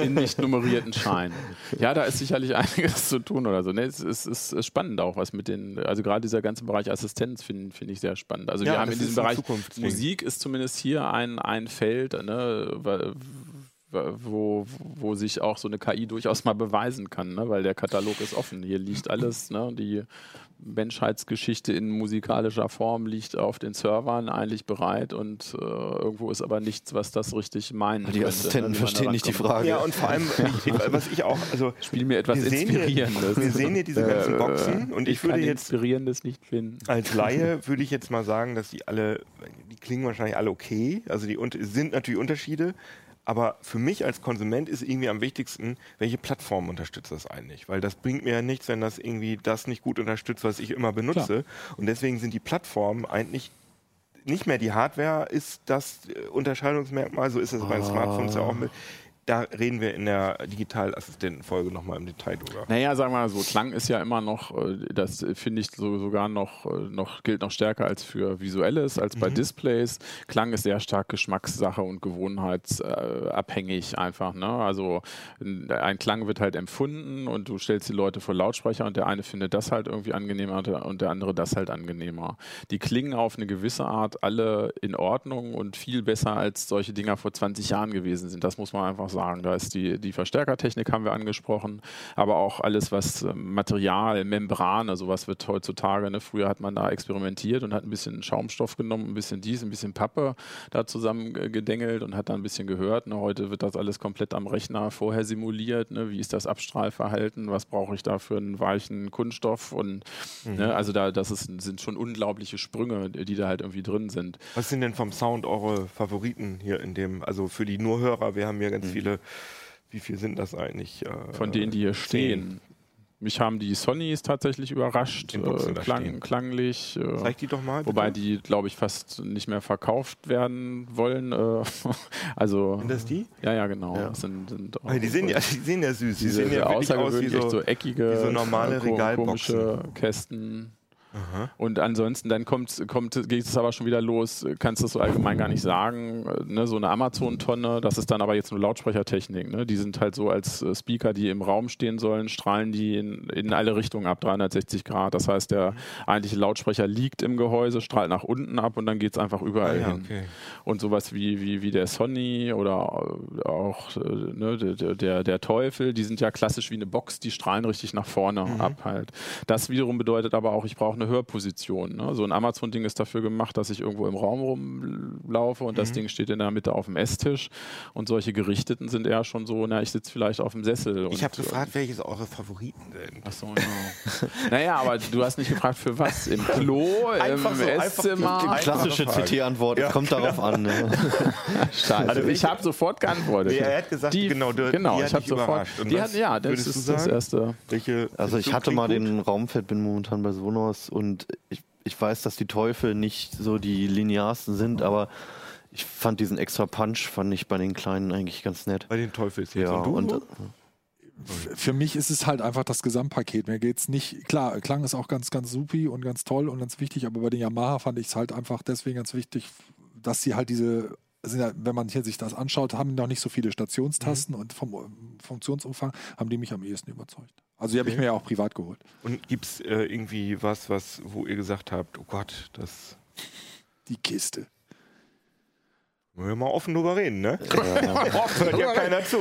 in nicht nummerierten Scheinen. Ja, da ist sicherlich einiges zu tun oder so. Ne, es ist, es ist spannend auch, was mit den, also gerade dieser ganze Bereich Assistenz finde find ich sehr spannend. Also Ja, wir haben in diesem Bereich Zukunftsding. Musik ist zumindest hier ein, ein Feld, ne, wo, wo sich auch so eine KI durchaus mal beweisen kann, ne? weil der Katalog ist offen. Hier liegt alles, ne? die Menschheitsgeschichte in musikalischer Form liegt auf den Servern eigentlich bereit und äh, irgendwo ist aber nichts, was das richtig meint. Die könnte, Assistenten ne, man verstehen nicht die. Frage. Ja, und vor allem, ich, was ich auch, also Spiel mir etwas wir sehen, hier, Inspirierendes. wir sehen hier diese ganzen Äh, Boxen und ich, würde kann jetzt Inspirierendes nicht finden. als Laie würde ich jetzt mal sagen, dass die alle, die klingen wahrscheinlich alle okay. Also die sind natürlich Unterschiede. Aber für mich als Konsument ist irgendwie am wichtigsten, welche Plattform unterstützt das eigentlich? Weil das bringt mir ja nichts, wenn das irgendwie das nicht gut unterstützt, was ich immer benutze. Und deswegen sind die Plattformen eigentlich nicht mehr die Hardware ist das äh, Unterscheidungsmerkmal, so ist es bei den Smartphones ja auch mit. Da reden wir in der Digitalassistentenfolge nochmal im Detail drüber. Naja, sagen wir mal so, Klang ist ja immer noch, äh, das finde ich so, sogar noch, äh, noch, gilt noch stärker als für Visuelles, als bei Displays. Klang ist sehr stark Geschmackssache und gewohnheitsabhängig einfach. Ne? Also ein Klang wird halt empfunden und du stellst die Leute vor Lautsprecher und der eine findet das halt irgendwie angenehmer und der- und der andere das halt angenehmer. Die klingen auf eine gewisse Art alle in Ordnung und viel besser als solche Dinger vor 20 Jahren gewesen sind. Das muss man einfach sagen. Da ist die, die Verstärkertechnik haben wir angesprochen, aber auch alles, was äh, Material, Membrane, sowas wird heutzutage. Ne? Früher hat man da experimentiert und hat ein bisschen Schaumstoff genommen, ein bisschen dies, ein bisschen Pappe da zusammen äh, gedengelt und hat dann ein bisschen gehört. Ne? Heute wird das alles komplett am Rechner vorher simuliert. Ne? Wie ist das Abstrahlverhalten? Was brauche ich da für einen weichen Kunststoff? Und ne? also da das ist, sind schon unglaubliche Sprünge, die da halt irgendwie drin sind. Was sind denn vom Sound eure Favoriten hier in dem, also für die Nurhörer, wir haben hier ganz viele, wie viel sind das eigentlich? äh, von denen, die hier stehen. Mich haben die Sonys tatsächlich überrascht, äh, klang, klanglich. Äh, Zeig die doch mal. wobei bitte. die, glaube ich, fast nicht mehr verkauft werden wollen. Äh, also, Sind das die? ja, ja, genau. Ja. Sind, sind auch, Ah, die, sehen ja, die sehen ja süß. Die diese sehen ja wirklich aus wie außergewöhnlich so. so, eckige, wie so normale Regalboxen. komische Kästen. Und ansonsten, dann kommt, kommt, geht es aber schon wieder los, kannst du das so allgemein gar nicht sagen. äh, Ne, so eine Amazon-Tonne, das ist dann aber jetzt nur Lautsprechertechnik. Ne? Die sind halt so als äh, Speaker, die im Raum stehen sollen, strahlen die in, in alle Richtungen ab, 360 Grad. Das heißt, der eigentliche Lautsprecher liegt im Gehäuse, strahlt nach unten ab und dann geht es einfach überall Ah, ja, hin. okay. Und sowas wie, wie, wie der Sony oder auch äh, ne, der, der, der Teufel, die sind ja klassisch wie eine Box, die strahlen richtig nach vorne Mhm. ab halt. Das wiederum bedeutet aber auch, ich brauche eine Hörposition. Ne? So ein Amazon-Ding ist dafür gemacht, dass ich irgendwo im Raum rumlaufe und Mhm. das Ding steht in der Mitte auf dem Esstisch. Und solche Gerichteten sind eher schon so, na, ich sitze vielleicht auf dem Sessel. Ich habe gefragt, welches eure Favoriten sind. Ach so, ja. naja, aber du hast nicht gefragt, für was? Im Klo, Einfach im so, einfach Esszimmer? die Klassische. CT-Antwort, es kommt darauf an. Ne? Scheiße. Also ich habe sofort geantwortet. Nee, er hat gesagt, die, genau, die- genau, die ich habe sofort. Die hat, ja, das ist das erste. Welche Also ich hatte mal gut? den Raumfeld, bin momentan bei Sonos und ich, ich weiß, dass die Teufel nicht so die linearsten sind, aber ich fand diesen extra Punch, fand ich bei den kleinen eigentlich ganz nett. Bei den Teufels jetzt. Ja, und du? und, so? Für mich ist es halt einfach das Gesamtpaket. Mir geht's nicht, klar, Klang ist auch ganz, ganz supi und ganz toll und ganz wichtig, aber bei den Yamaha fand ich es halt einfach deswegen ganz wichtig, dass sie halt diese, sind ja, wenn man hier sich das anschaut, haben noch nicht so viele Stationstasten Mhm. und vom äh, Funktionsumfang haben die mich am ehesten überzeugt. Also die habe ich Okay. mir ja auch privat geholt. Und gibt es äh, irgendwie was, was, wo ihr gesagt habt, oh Gott, das Die Kiste. Wollen wir mal offen drüber reden, ne? Hört ja keiner zu.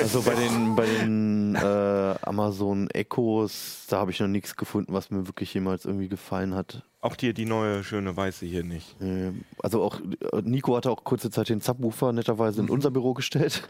Also bei den, bei den äh, Amazon Echos, da habe ich noch nichts gefunden, was mir wirklich jemals irgendwie gefallen hat. Auch dir die neue schöne Weiße hier nicht. Äh, Also auch äh, Nico hatte auch kurze Zeit den Subwoofer netterweise in unser Büro gestellt.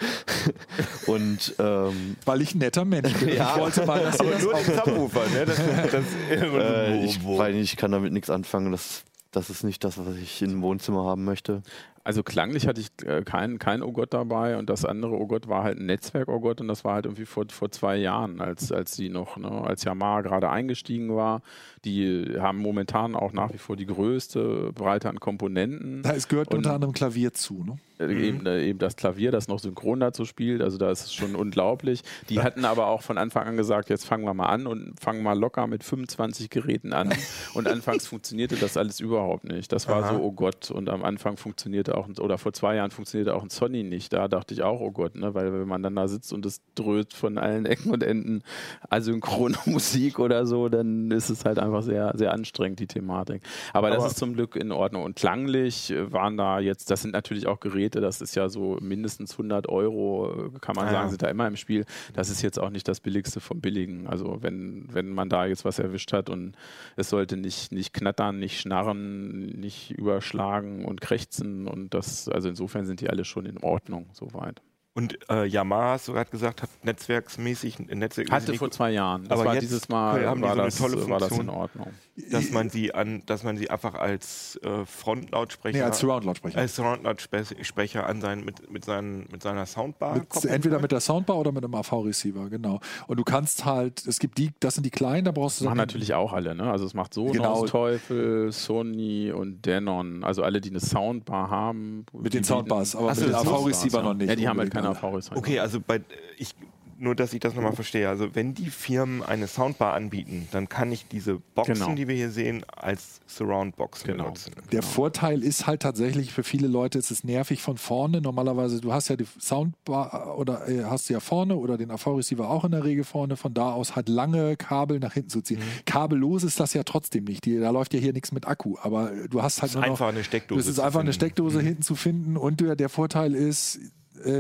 Und ähm, Weil ich ein netter Mensch bin. Ja. Ich wollte mal, dass Aber nur den Subwoofer, ne? Das, das, äh, ich weiß nicht, ich kann damit nichts anfangen. Das, das ist nicht das, was ich im Wohnzimmer haben möchte. Also klanglich hatte ich äh, kein, kein Oh Gott dabei und das andere Oh Gott war halt ein Netzwerk Oh Gott und das war halt irgendwie vor, vor zwei Jahren, als, als die noch, ne, als Yamaha gerade eingestiegen war. Die haben momentan auch nach wie vor die größte Breite an Komponenten. Da ist gehört Und- unter anderem Klavier zu. Ne? Äh, Eben, äh, eben das Klavier, das noch synchron dazu spielt, also da ist es schon unglaublich. Die hatten aber auch von Anfang an gesagt, jetzt fangen wir mal an und fangen mal locker mit 25 Geräten an. Und anfangs funktionierte das alles überhaupt nicht. Das war Aha. so, oh Gott, und am Anfang funktionierte auch, ein- oder vor zwei Jahren funktionierte auch ein Sony nicht. Da dachte ich auch, oh Gott, ne? weil wenn man dann da sitzt und es dröhnt von allen Ecken und Enden asynchrone Musik oder so, dann ist es halt einfach sehr, sehr anstrengend, die Thematik. Aber, das Aber- ist zum Glück in Ordnung. Und klanglich waren da jetzt, das sind natürlich auch Geräte, das ist ja so mindestens 100 Euro, kann man Ah, sagen, ja. sind da immer im Spiel. Das ist jetzt auch nicht das Billigste vom Billigen. Also wenn, wenn man da jetzt was erwischt hat und es sollte nicht, nicht knattern, nicht schnarren, nicht überschlagen und krächzen und das, also insofern sind die alle schon in Ordnung soweit. Und äh, Yamaha, hast du gerade gesagt, hat netzwerksmäßig, äh, netzwerkmäßig Hatte vor zwei Jahren. Das Aber war jetzt dieses Mal haben die so eine das, tolle war das in Funktion. Ordnung. dass man sie an, dass man sie einfach als äh, Frontlautsprecher, Nee, als Surround-Lautsprecher. als Surround-Lautsprecher an sein, mit, mit, seinen, mit seiner Soundbar Mit, entweder kann. mit der Soundbar oder mit einem AV-Receiver, genau. Und du kannst halt, es gibt die, das sind die kleinen, da brauchst du machen natürlich auch alle, ne? Also es macht Sonos, Genau. Teufel, Sony und Denon. Also alle, die eine Soundbar haben. mit den Soundbars, aber Ach mit den AV-Receiver ja. noch nicht. Ja, die haben halt keine aber- AV-Receiver. Okay, also bei ich nur, dass ich das nochmal verstehe. Also wenn die Firmen eine Soundbar anbieten, dann kann ich diese Boxen, Genau. die wir hier sehen, als Surround-Box Genau. benutzen. Der Vorteil ist halt tatsächlich für viele Leute, ist es nervig von vorne. Normalerweise, du hast ja die Soundbar oder äh, hast du ja vorne oder den AV-Receiver auch in der Regel vorne. Von da aus halt lange Kabel nach hinten zu ziehen. Mhm. Kabellos ist das ja trotzdem nicht. Die, da läuft ja hier nichts mit Akku. Aber du hast halt ist nur noch, einfach eine Steckdose Es ist einfach eine finden. Steckdose hinten zu finden. Und der, der Vorteil ist, äh,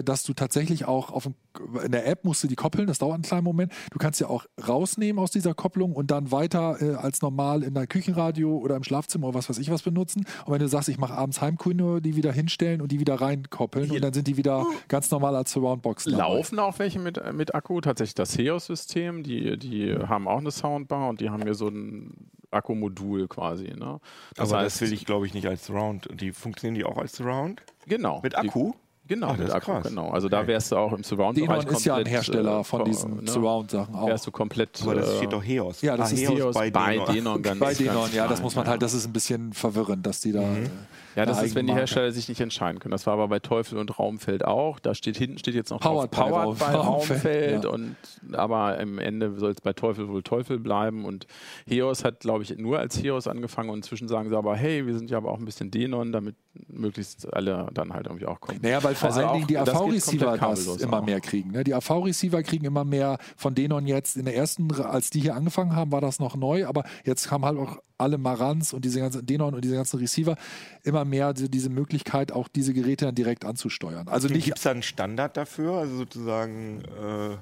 dass du tatsächlich auch auf dem, in der App musst du die koppeln, das dauert einen kleinen Moment. Du kannst ja auch rausnehmen aus dieser Kopplung und dann weiter äh, als normal in dein Küchenradio oder im Schlafzimmer oder was weiß ich was benutzen. Und wenn du sagst, ich mache abends Heimkunde, die wieder hinstellen und die wieder reinkoppeln und dann sind die wieder ganz normal als Surroundbox. Laufen auch welche mit, mit Akku, tatsächlich das Heos-System, die, die haben auch eine Soundbar und die haben hier so ein Akkumodul quasi. Ne? Aber das will ich, glaube ich, nicht als Surround. Die funktionieren die auch als Surround? Genau. Mit Die- Akku? Genau, Ah, das ist Akku, krass. genau. Also da wärst du auch im Surround-Bereich Denon ist ja ein komplett, Hersteller äh, von diesen ne? Surround-Sachen auch. Wärst du komplett. Aber das äh, steht doch Heos. ja, das ah, ist Heos bei, Denon ganz Bei Denon, ganz ja, das muss man halt, das ist ein bisschen verwirrend, dass die da. äh, Ja, das ist, wenn die Eigenmarke- Hersteller sich nicht entscheiden können. Das war aber bei Teufel und Raumfeld auch. Da steht hinten steht jetzt noch Powered drauf, by Powered by Raumfeld, Raumfeld. ja. Und, aber im Ende soll es bei Teufel wohl Teufel bleiben. Und Heos hat, glaube ich, nur als Heos angefangen. Und inzwischen sagen sie aber, hey, wir sind ja aber auch ein bisschen Denon, damit möglichst alle dann halt irgendwie auch kommen. Naja, weil vor Also allen Dingen die AV-Receiver das immer auch. mehr kriegen. Ne? Die AV-Receiver kriegen immer mehr von Denon jetzt. In der ersten, als die hier angefangen haben, war das noch neu, aber jetzt haben halt auch alle Marantz und diese ganzen Denon und diese ganzen Receiver immer mehr die- diese Möglichkeit, auch diese Geräte dann direkt anzusteuern. Also nicht Gibt es da einen Standard dafür? Also sozusagen äh,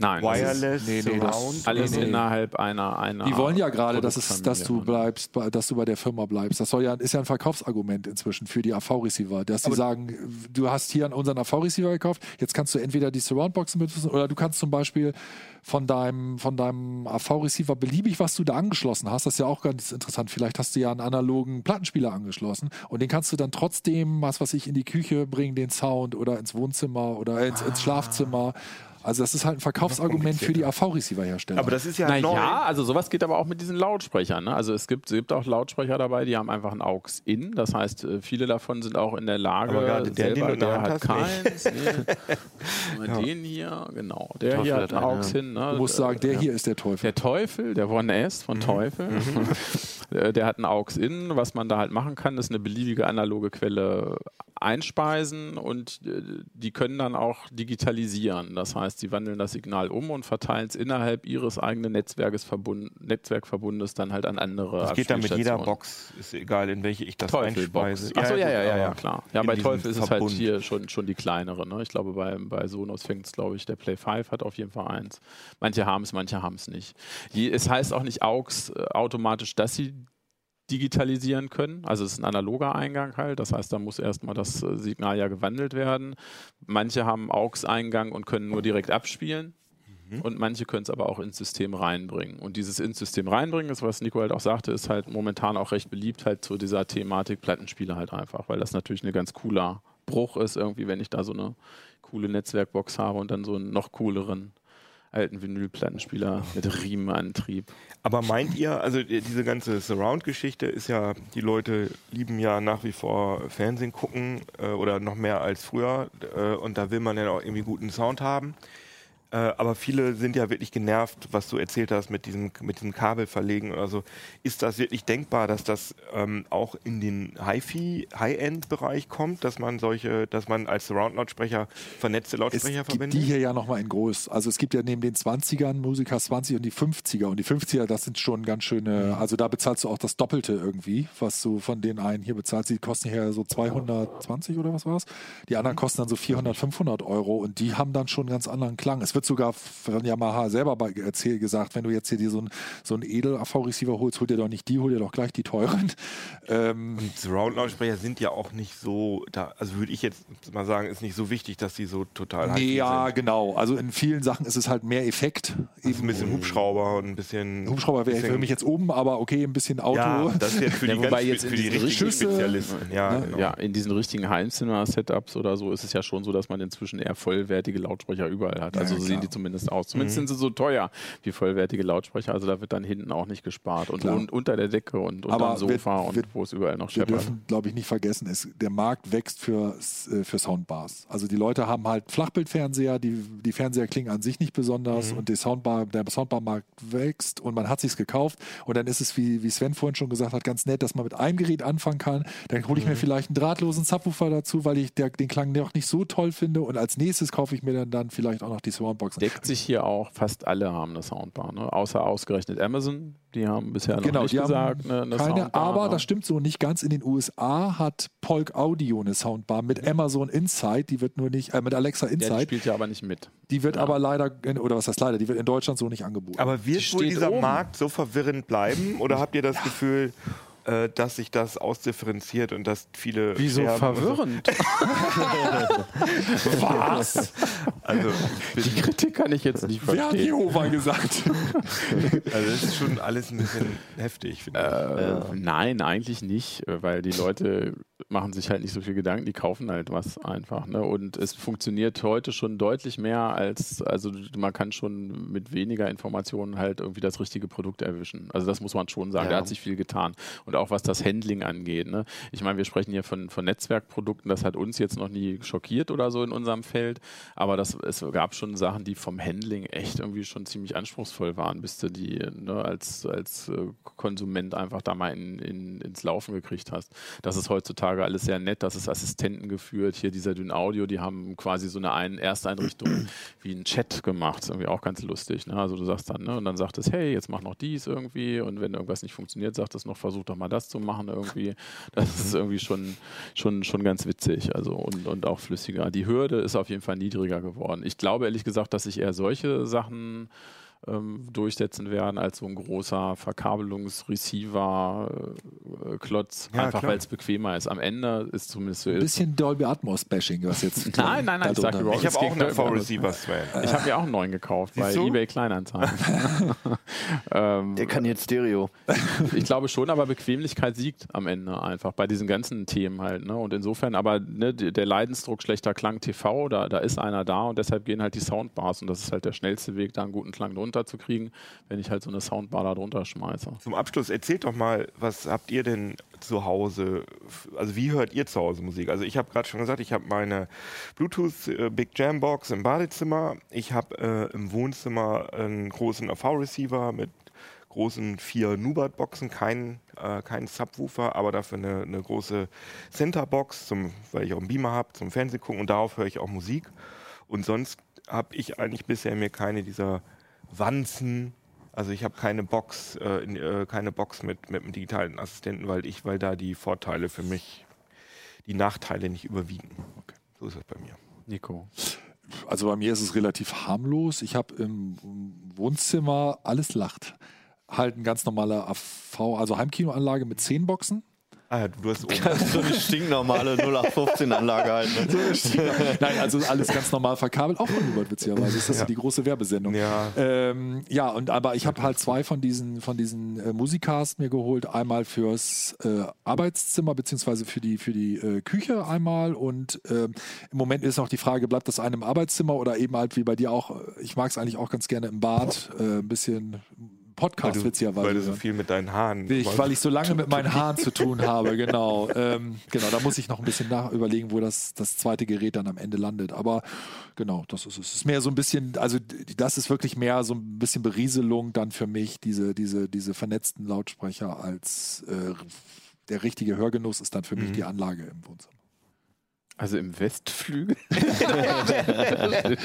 Nein, Wireless, nee, nee, Surround? alles Nee, innerhalb einer, einer Die wollen ja gerade, dass, es, dass du bleibst, bei- dass du bei der Firma bleibst. Das soll ja, ist ja ein Verkaufsargument inzwischen für die AV-Receiver, dass sie sagen, du hast hier unseren AV-Receiver gekauft, jetzt kannst du entweder die Surroundboxen benutzen oder du kannst zum Beispiel von deinem, von deinem AV-Receiver beliebig, was du da angeschlossen hast, das ist ja auch ganz interessant. Vielleicht hast du ja einen analogen Plattenspieler angeschlossen und den kannst du dann trotzdem, was weiß ich, in die Küche bringen, den Sound oder ins Wohnzimmer oder ins, ins Schlafzimmer. Also das ist halt ein Verkaufsargument für die AV-Receiver-Hersteller. Aber das ist ja Na neu. ja, also sowas geht aber auch mit diesen Lautsprechern. Ne? Also es gibt, es gibt auch Lautsprecher dabei, die haben einfach ein AUX-In. Das heißt, äh, viele davon sind auch in der Lage, Aber gerade der, den selber, du der Hand hat keins. Nee. Mal Den hier, genau. Der Teufel hier hat hat ein eine. AUX-In. Ne? du musst sagen, der hier ist der Teufel. Der Teufel, der One S von Teufel, äh, der hat einen AUX-In. Was man da halt machen kann, ist eine beliebige analoge Quelle einspeisen und äh, die können dann auch digitalisieren. Das heißt, sie wandeln das Signal um und verteilen es innerhalb ihres eigenen Netzwerkes verbund, Netzwerkverbundes dann halt an andere Das geht dann mit jeder. Box, ist egal, in welche ich das Teufelbox. einspeise. Achso, ja, ja, ja, ja, klar. Ja, bei Teufel ist es halt hier schon, schon die kleinere. Ne? Ich glaube, bei, bei Sonos fängt es, glaube ich, der Play 5 hat auf jeden Fall eins. Manche haben es, manche haben es nicht. Es heißt auch nicht AUX äh, automatisch, dass sie digitalisieren können. Also es ist ein analoger Eingang halt. Das heißt, da muss erstmal das äh, Signal ja gewandelt werden. Manche haben AUX-Eingang und können nur direkt abspielen. Und manche können es aber auch ins System reinbringen. Und dieses ins System reinbringen, ist, was Nico halt auch sagte, ist halt momentan auch recht beliebt halt zu dieser Thematik Plattenspieler halt einfach, weil das natürlich ein ganz cooler Bruch ist irgendwie, wenn ich da so eine coole Netzwerkbox habe und dann so einen noch cooleren alten Vinylplattenspieler mit Riemenantrieb. Aber meint ihr, also die- diese ganze Surround-Geschichte ist ja, die Leute lieben ja nach wie vor Fernsehen gucken äh, oder noch mehr als früher äh, und da will man ja auch irgendwie guten Sound haben. Äh, aber viele sind ja wirklich genervt, was du erzählt hast mit diesem, mit diesem Kabel verlegen oder so. Ist das wirklich denkbar, dass das ähm, auch in den Hi-Fi, High-End-Bereich kommt, dass man solche, dass man als Surround-Lautsprecher vernetzte Es Lautsprecher gibt verwendet? die hier ja nochmal in groß. Also es gibt ja neben den 20ern Musiker 20 und die 50er. Und die 50er, das sind schon ganz schöne, also da bezahlst du auch das Doppelte irgendwie, was du von den einen hier bezahlst. Die kosten hier so 220 oder was war's? Die anderen kosten dann so 400, 500 Euro und die haben dann schon einen ganz anderen Klang. Es wird sogar von Yamaha selber bei, erzähl, gesagt, wenn du jetzt hier dir so einen so Edel-AV-Receiver holst, hol dir doch nicht die, hol dir doch gleich die teuren. Ähm, Surround-Lautsprecher sind ja auch nicht so, da, also würde ich jetzt mal sagen, ist nicht so wichtig, dass die so total nee, ja, sind. genau. Also in vielen Sachen ist es halt mehr Effekt. Ist ein bisschen Hubschrauber und ein bisschen. Hubschrauber wäre für mich jetzt oben, aber okay, ein bisschen Auto. Ja, das ist jetzt für Ja, die, ganz, jetzt für die richtigen Schüsse- Spezialisten. Ja, Ne? genau. Ja, in diesen richtigen Heimzimmer-Setups oder so ist es ja schon so, dass man inzwischen eher vollwertige Lautsprecher überall hat. Also Ja. Sehen die zumindest aus. Zumindest Mhm. sind sie so teuer wie vollwertige Lautsprecher. Also da wird dann hinten auch nicht gespart. Und, und unter der Decke und unter dem Sofa wir- und wir- wo es überall noch Wir scheppert. dürfen, glaube ich, nicht vergessen, es, der Markt wächst für, äh, für Soundbars. Also die Leute haben halt Flachbildfernseher, die, die Fernseher klingen an sich nicht besonders und die Soundbar, der Soundbar-Markt wächst und man hat sich's gekauft und dann ist es, wie, wie Sven vorhin schon gesagt hat, ganz nett, dass man mit einem Gerät anfangen kann. Dann hole ich mir vielleicht einen drahtlosen Subwoofer dazu, weil ich der, den Klang noch nicht so toll finde und als nächstes kaufe ich mir dann, dann vielleicht auch noch die Soundboxen. Deckt sich hier auch, fast alle haben eine Soundbar, ne? außer ausgerechnet Amazon. Die haben bisher noch Genau, nicht die gesagt, haben eine, eine keine, Soundbar. aber ne? das stimmt so nicht ganz. In den USA hat Polk Audio eine Soundbar mit Amazon Insight, die wird nur nicht, äh, mit Alexa ja, die Insight, spielt ja aber nicht mit. die wird aber leider, in, oder was heißt leider, die wird in Deutschland so nicht angeboten. Aber wird Die wohl dieser oben. Markt so verwirrend bleiben? Oder habt ihr das Gefühl, äh, dass sich das ausdifferenziert und dass viele. Wieso und so? verwirrend? Was? Also, ich Die Kritik kann ich jetzt nicht Wer hat verstehen. Jehova gesagt? also das ist schon alles ein bisschen heftig, finde Äh, Nein, eigentlich nicht, äh, weil die Leute machen sich halt nicht so viel Gedanken, die kaufen halt was einfach. Ne? Und es funktioniert heute schon deutlich mehr als, also man kann schon mit weniger Informationen halt irgendwie das richtige Produkt erwischen. Also das muss man schon sagen, Ja. da hat sich viel getan. Und auch was das Handling angeht. Ne? Ich meine, wir sprechen hier von, von Netzwerkprodukten, das hat uns jetzt noch nie schockiert oder so in unserem Feld, aber das, es gab schon Sachen, die vom Handling echt irgendwie schon ziemlich anspruchsvoll waren, bis du die ne, als, als äh, Konsument einfach da mal in, in, ins Laufen gekriegt hast. Das ist heutzutage alles sehr nett, das ist Assistenten geführt. Hier dieser Dyn Audio, die haben quasi so eine ein Ersteinrichtung wie ein Chat gemacht. Ist irgendwie auch ganz lustig. Ne? Also du sagst dann, ne, und dann sagt es, hey, jetzt mach noch dies irgendwie und wenn irgendwas nicht funktioniert, sagt es noch, versuch doch mal das zu machen irgendwie. Das ist irgendwie schon, schon, schon ganz witzig also und, und auch flüssiger. Die Hürde ist auf jeden Fall niedriger geworden. Ich glaube ehrlich gesagt, dass sich eher solche Sachen ähm, durchsetzen werden als so ein großer Verkabelungs-Receiver-Klotz, Ja, einfach weil es bequemer ist. Am Ende ist zumindest so Ein bisschen Dolby Atmos Bashing, was jetzt. Nein, nein, nein, ich sag darunter- überhaupt ich. Ich habe auch einen V-Receiver, Sven. Ich habe mir auch einen neuen gekauft bei Siehst du? eBay Kleinanzeigen. ähm, Der kann jetzt Stereo. ich glaube schon, aber Bequemlichkeit siegt am Ende einfach bei diesen ganzen Themen halt. Ne? Und insofern, aber ne, der Leidensdruck schlechter Klang TV, da, da ist einer da und deshalb gehen halt die Soundbars und das ist halt der schnellste Weg, da einen guten Klang drunter zu kriegen, wenn ich halt so eine Soundbar da drunter schmeiße. Zum Abschluss, erzählt doch mal, was habt ihr denn zu Hause, also wie hört ihr zu Hause Musik? Also ich habe gerade schon gesagt, ich habe meine Bluetooth äh, Big Jam Box im Badezimmer, ich habe äh, im Wohnzimmer einen großen AV-Receiver mit großen vier Nubat-Boxen, kein, äh, kein Subwoofer, aber dafür eine, eine große Center-Box, zum, weil ich auch einen Beamer habe, zum Fernsehgucken und darauf höre ich auch Musik. Und sonst habe ich eigentlich bisher mir keine dieser Wanzen, also ich habe keine Box, äh, in, äh, keine Box mit, mit einem digitalen Assistenten, weil ich, weil da die Vorteile für mich, die Nachteile nicht überwiegen. So ist es bei mir. Nico. Also bei mir ist es relativ harmlos. Ich habe im Wohnzimmer alles lacht. Halt eine ganz normale AV, also Heimkinoanlage mit 10 Boxen. Ah du hast so eine stinknormale 0815-Anlage halt. Ne? Nein, also alles ganz normal verkabelt, auch von Hubert witzigerweise. Das ist Ja. die große Werbesendung. Ja. Ähm, ja, und aber ich habe halt zwei von diesen von diesen äh, Musikcast mir geholt. Einmal fürs äh, Arbeitszimmer beziehungsweise für die für die äh, Küche einmal. Und ähm, im Moment ist noch die Frage, bleibt das eine im Arbeitszimmer oder eben halt wie bei dir auch? äh, Ich mag es eigentlich auch ganz gerne im Bad, äh, ein bisschen Podcast weil du, witzigerweise. weil du so viel mit deinen Haaren. Ich, weil ich so lange mit meinen Haaren zu tun habe, genau. Ähm, genau, da muss ich noch ein bisschen nach überlegen, wo das, das zweite Gerät dann am Ende landet. Aber genau, das ist es. Ist mehr so ein bisschen, also das ist wirklich mehr so ein bisschen Berieselung dann für mich, diese, diese, diese vernetzten Lautsprecher als äh, der richtige Hörgenuss ist dann für mich die Anlage im Wohnzimmer. Also im Westflügel?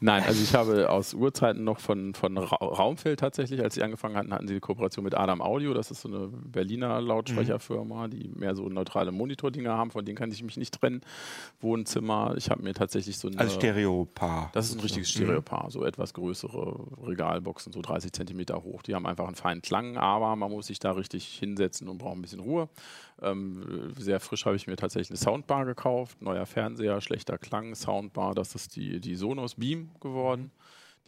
Nein, also ich habe aus Urzeiten noch von, von Ra Raumfeld tatsächlich, als sie angefangen hatten, hatten sie die Kooperation mit Adam Audio. Das ist so eine Berliner Lautsprecherfirma, die mehr so neutrale Monitordinger haben, von denen kann ich mich nicht trennen. Wohnzimmer, ich habe mir tatsächlich so eine... Als Stereopaar. Das ist ein richtiges Stereopaar, so etwas größere Regalboxen, so 30 Zentimeter hoch. Die haben einfach einen feinen Klang, aber man muss sich da richtig hinsetzen und braucht ein bisschen Ruhe. Ähm, sehr frisch habe ich mir tatsächlich eine Soundbar gekauft, neuer Fernseher, schlechter Klang, Soundbar, das ist die, die Sonos Beam geworden,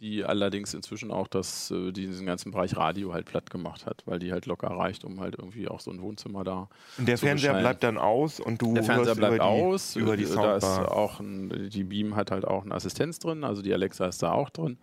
die allerdings inzwischen auch das, äh, diesen ganzen Bereich Radio halt platt gemacht hat, weil die halt locker reicht, um halt irgendwie auch so ein Wohnzimmer da Und der Fernseher beschallen. bleibt dann aus und du Der Fernseher bleibt über die, aus. über die da ist Soundbar. auch ein, die Beam hat halt auch eine Assistenz drin, also die Alexa ist da auch drin,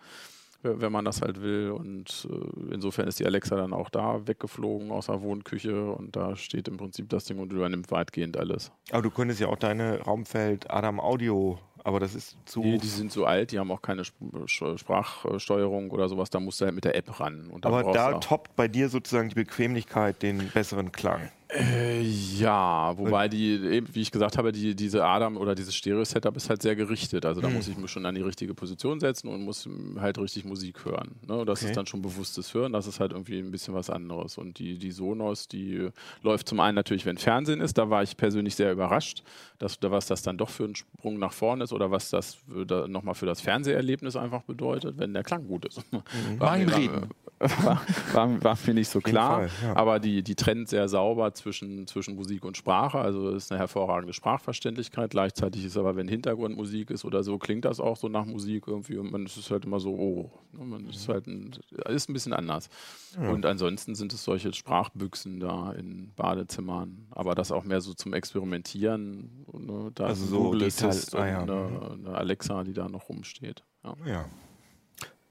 wenn man das halt will. Und äh, insofern ist die Alexa dann auch da weggeflogen aus der Wohnküche und da steht im Prinzip das Ding und übernimmt weitgehend alles. Aber du könntest ja auch deine Raumfeld Adam Audio, aber das ist zu. Die, die sind so alt, die haben auch keine Sprachsteuerung oder sowas, da musst du halt mit der App ran. Aber da toppt bei dir sozusagen die Bequemlichkeit den besseren Klang. Äh, ja, wobei die, eben, wie ich gesagt habe, die, diese Adam oder dieses Stereo-Setup ist halt sehr gerichtet. Also da muss ich mich schon an die richtige Position setzen und muss halt richtig Musik hören. Ne? Und das Okay. ist dann schon bewusstes Hören, das ist halt irgendwie ein bisschen was anderes. Und die, die Sonos, die läuft zum einen natürlich, wenn Fernsehen ist, da war ich persönlich sehr überrascht, dass, was das dann doch für ein Sprung nach vorne ist oder was das da, nochmal für das Fernseherlebnis einfach bedeutet, wenn der Klang gut ist. Mein mir- Reden. War, war, war mir nicht so klar, Fall, ja. aber die, die trennt sehr sauber zwischen, zwischen Musik und Sprache. Also es ist eine hervorragende Sprachverständlichkeit. Gleichzeitig ist aber, wenn Hintergrundmusik ist oder so, klingt das auch so nach Musik irgendwie und man ist halt immer so, oh, ne, man ist halt ein, ist ein bisschen anders. Und ansonsten sind es solche Sprachbüchsen da in Badezimmern, aber das auch mehr so zum Experimentieren. Ne? Da Also ist so Google Assist und ah ja. eine, eine Alexa, die da noch rumsteht. Ja.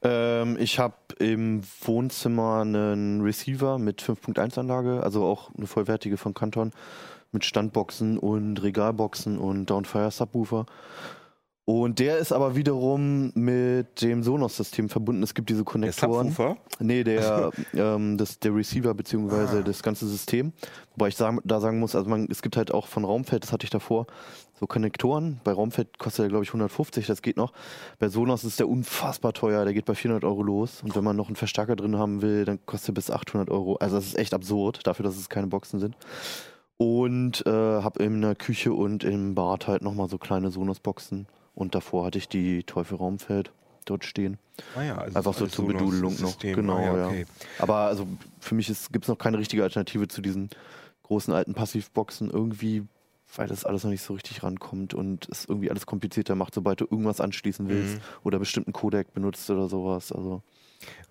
Ähm, ich habe im Wohnzimmer einen Receiver mit 5.1 Anlage, also auch eine vollwertige von Canton, mit Standboxen und Regalboxen und Downfire Subwoofer. Und der ist aber wiederum mit dem Sonos-System verbunden. Es gibt diese Der Konnektoren. Subwoofer? Nee, der, ähm, das, der Receiver Ah. beziehungsweise das ganze System. Wobei ich sagen, da sagen muss, also man, es gibt halt auch von Raumfeld, das hatte ich davor, so Konnektoren. Bei Raumfeld kostet der, glaube ich, 150, das geht noch. Bei Sonos ist der unfassbar teuer, der geht bei 400 Euro los. Und wenn man noch einen Verstärker drin haben will, dann kostet er bis 800 Euro. Also das ist echt absurd, dafür, dass es keine Boxen sind. Und äh, habe in der Küche und im Bad halt nochmal so kleine Sonos-Boxen. Und davor hatte ich die Teufel Raumfeld dort stehen. Ah ja, also Einfach so zur Bedudelung noch. Genau, ah ja, ja. okay. Aber also für mich gibt es noch keine richtige Alternative zu diesen großen alten Passivboxen irgendwie, weil das alles noch nicht so richtig rankommt und es irgendwie alles komplizierter macht, sobald du irgendwas anschließen willst Mhm. oder bestimmten Codec benutzt oder sowas. Also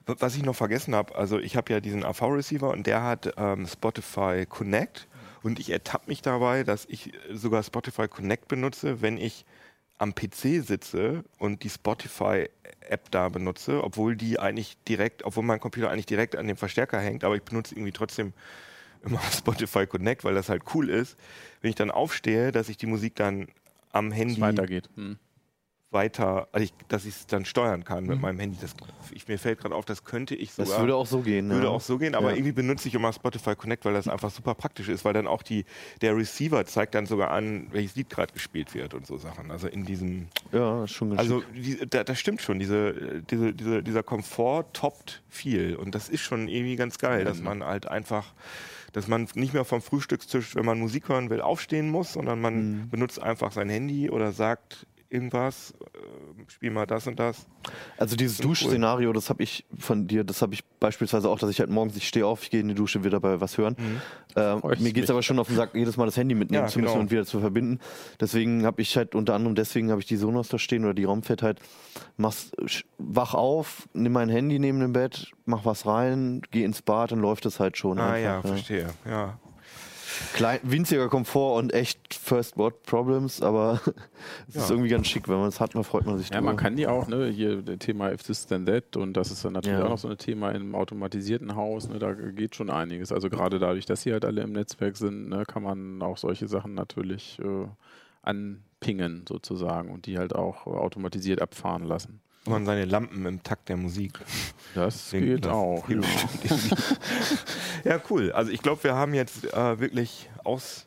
Was ich noch vergessen habe, also ich habe ja diesen AV-Receiver und der hat ähm, Spotify Connect und ich ertappe mich dabei, dass ich sogar Spotify Connect benutze, wenn ich am PC sitze und die Spotify-App da benutze, obwohl die eigentlich direkt, obwohl mein Computer eigentlich direkt an dem Verstärker hängt, aber ich benutze irgendwie trotzdem immer Spotify Connect, weil das halt cool ist. Wenn ich dann aufstehe, dass ich die Musik dann am Handy weitergeht. Hm. weiter, also ich, dass ich es dann steuern kann mit meinem Handy. Das, ich, mir fällt gerade auf, das könnte ich sogar. das würde auch so gehen. Würde ja. auch so gehen, aber Ja. irgendwie benutze ich immer Spotify Connect, weil das einfach super praktisch ist, weil dann auch die, der Receiver zeigt dann sogar an, welches Lied gerade gespielt wird und so Sachen. Also in diesem, Ja, schon ganz also die, da, das stimmt schon, diese, diese, diese, dieser Komfort toppt viel und das ist schon irgendwie ganz geil, dass man halt einfach, dass man nicht mehr vom Frühstückstisch, wenn man Musik hören will, aufstehen muss, sondern man Mhm. benutzt einfach sein Handy oder sagt irgendwas, äh, spiel mal das und das. Also dieses Schon cool. Duschszenario, das habe ich von dir, das habe ich beispielsweise auch, dass ich halt morgens, ich stehe auf, ich gehe in die Dusche, will dabei was hören. Ähm, Freu ich mir geht es aber schon auf den Sack, jedes Mal das Handy mitnehmen Ja, zu müssen genau. und wieder zu verbinden. Deswegen habe ich halt unter anderem deswegen habe ich die Sonos da stehen oder die Raumfett halt, machst, sch- wach auf, nimm mein Handy neben dem Bett, mach was rein, geh ins Bad, dann läuft es halt schon. Ah einfach, ja, verstehe, ja. Klein, winziger Komfort und echt First World Problems, aber es ist Ja. irgendwie ganz schick, wenn man es hat, dann freut man sich Ja, man kann die auch, ne, hier das Thema If This Then That und das ist dann natürlich Ja. auch noch so ein Thema im automatisierten Haus, ne, da geht schon einiges. Also gerade dadurch, dass sie halt alle im Netzwerk sind, ne, kann man auch solche Sachen natürlich äh, anpingen sozusagen und die halt auch automatisiert abfahren lassen. Man seine Lampen im Takt der Musik. Das Singt geht das auch. Ja. hilft. ja, cool. Also ich glaube, wir haben jetzt äh, wirklich aus,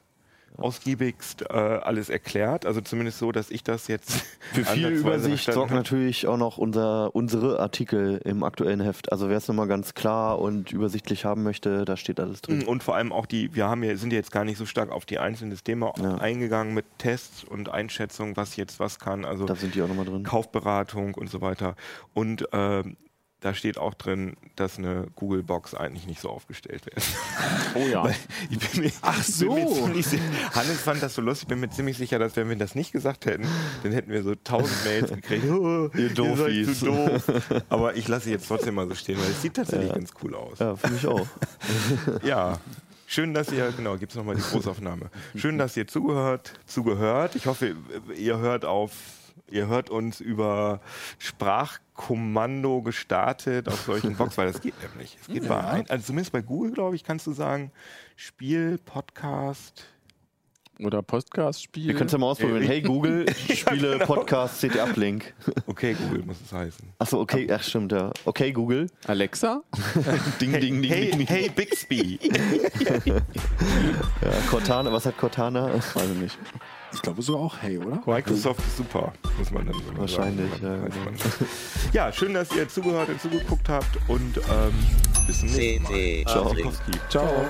ausgiebigst äh, alles erklärt. Also zumindest so, dass ich das jetzt Für viel Übersicht sorgt natürlich auch noch unser, unsere Artikel im aktuellen Heft. Also wer es nochmal ganz klar und übersichtlich haben möchte, da steht alles drin. Und vor allem auch die, wir haben ja, sind ja jetzt gar nicht so stark auf die einzelnen Systeme Ja. eingegangen mit Tests und Einschätzungen, was jetzt was kann. Also Da sind die auch nochmal drin. Kaufberatung und so weiter. Und ähm, da steht auch drin, dass eine Google-Box eigentlich nicht so aufgestellt wird. Oh ja. Mir, Ach so. sicher, Hannes fand das so lustig, ich bin mir ziemlich sicher, dass wenn wir das nicht gesagt hätten, dann hätten wir so tausend Mails gekriegt. Oh, Ihr seid Doofies. zu doof. Aber ich lasse jetzt trotzdem mal so stehen, weil es sieht tatsächlich ganz cool aus. Ja, finde ich auch. Ja. Schön, dass ihr, genau, gibt es nochmal die Großaufnahme. Schön, dass ihr zugehört, zugehört. Ich hoffe, ihr hört auf, ihr hört uns über Sprachkommando gestartet auf solchen Box, weil das geht nämlich. Es geht bei ein, also zumindest bei Google, glaube ich, kannst du sagen, Spiel, Podcast. Oder Podcast-Spiel. Ihr könnt es ja mal ausprobieren. Hey Google, Spiele, genau. Podcast, CT-Uplink. Okay, Google muss es heißen. Achso, okay, ach stimmt, ja. Okay, Google. Alexa? Ding, ding, ding, Hey, ding, ding. hey Bixby. Ja, Cortana, was hat Cortana? Weiß ich nicht. Ich glaube sogar auch Hey, oder? Microsoft ist super, muss man dann so Wahrscheinlich, sagen. ja, ja, schön, dass ihr zugehört und zugeguckt habt und ähm, bis zum nächsten Mal. Ciao. Ciao.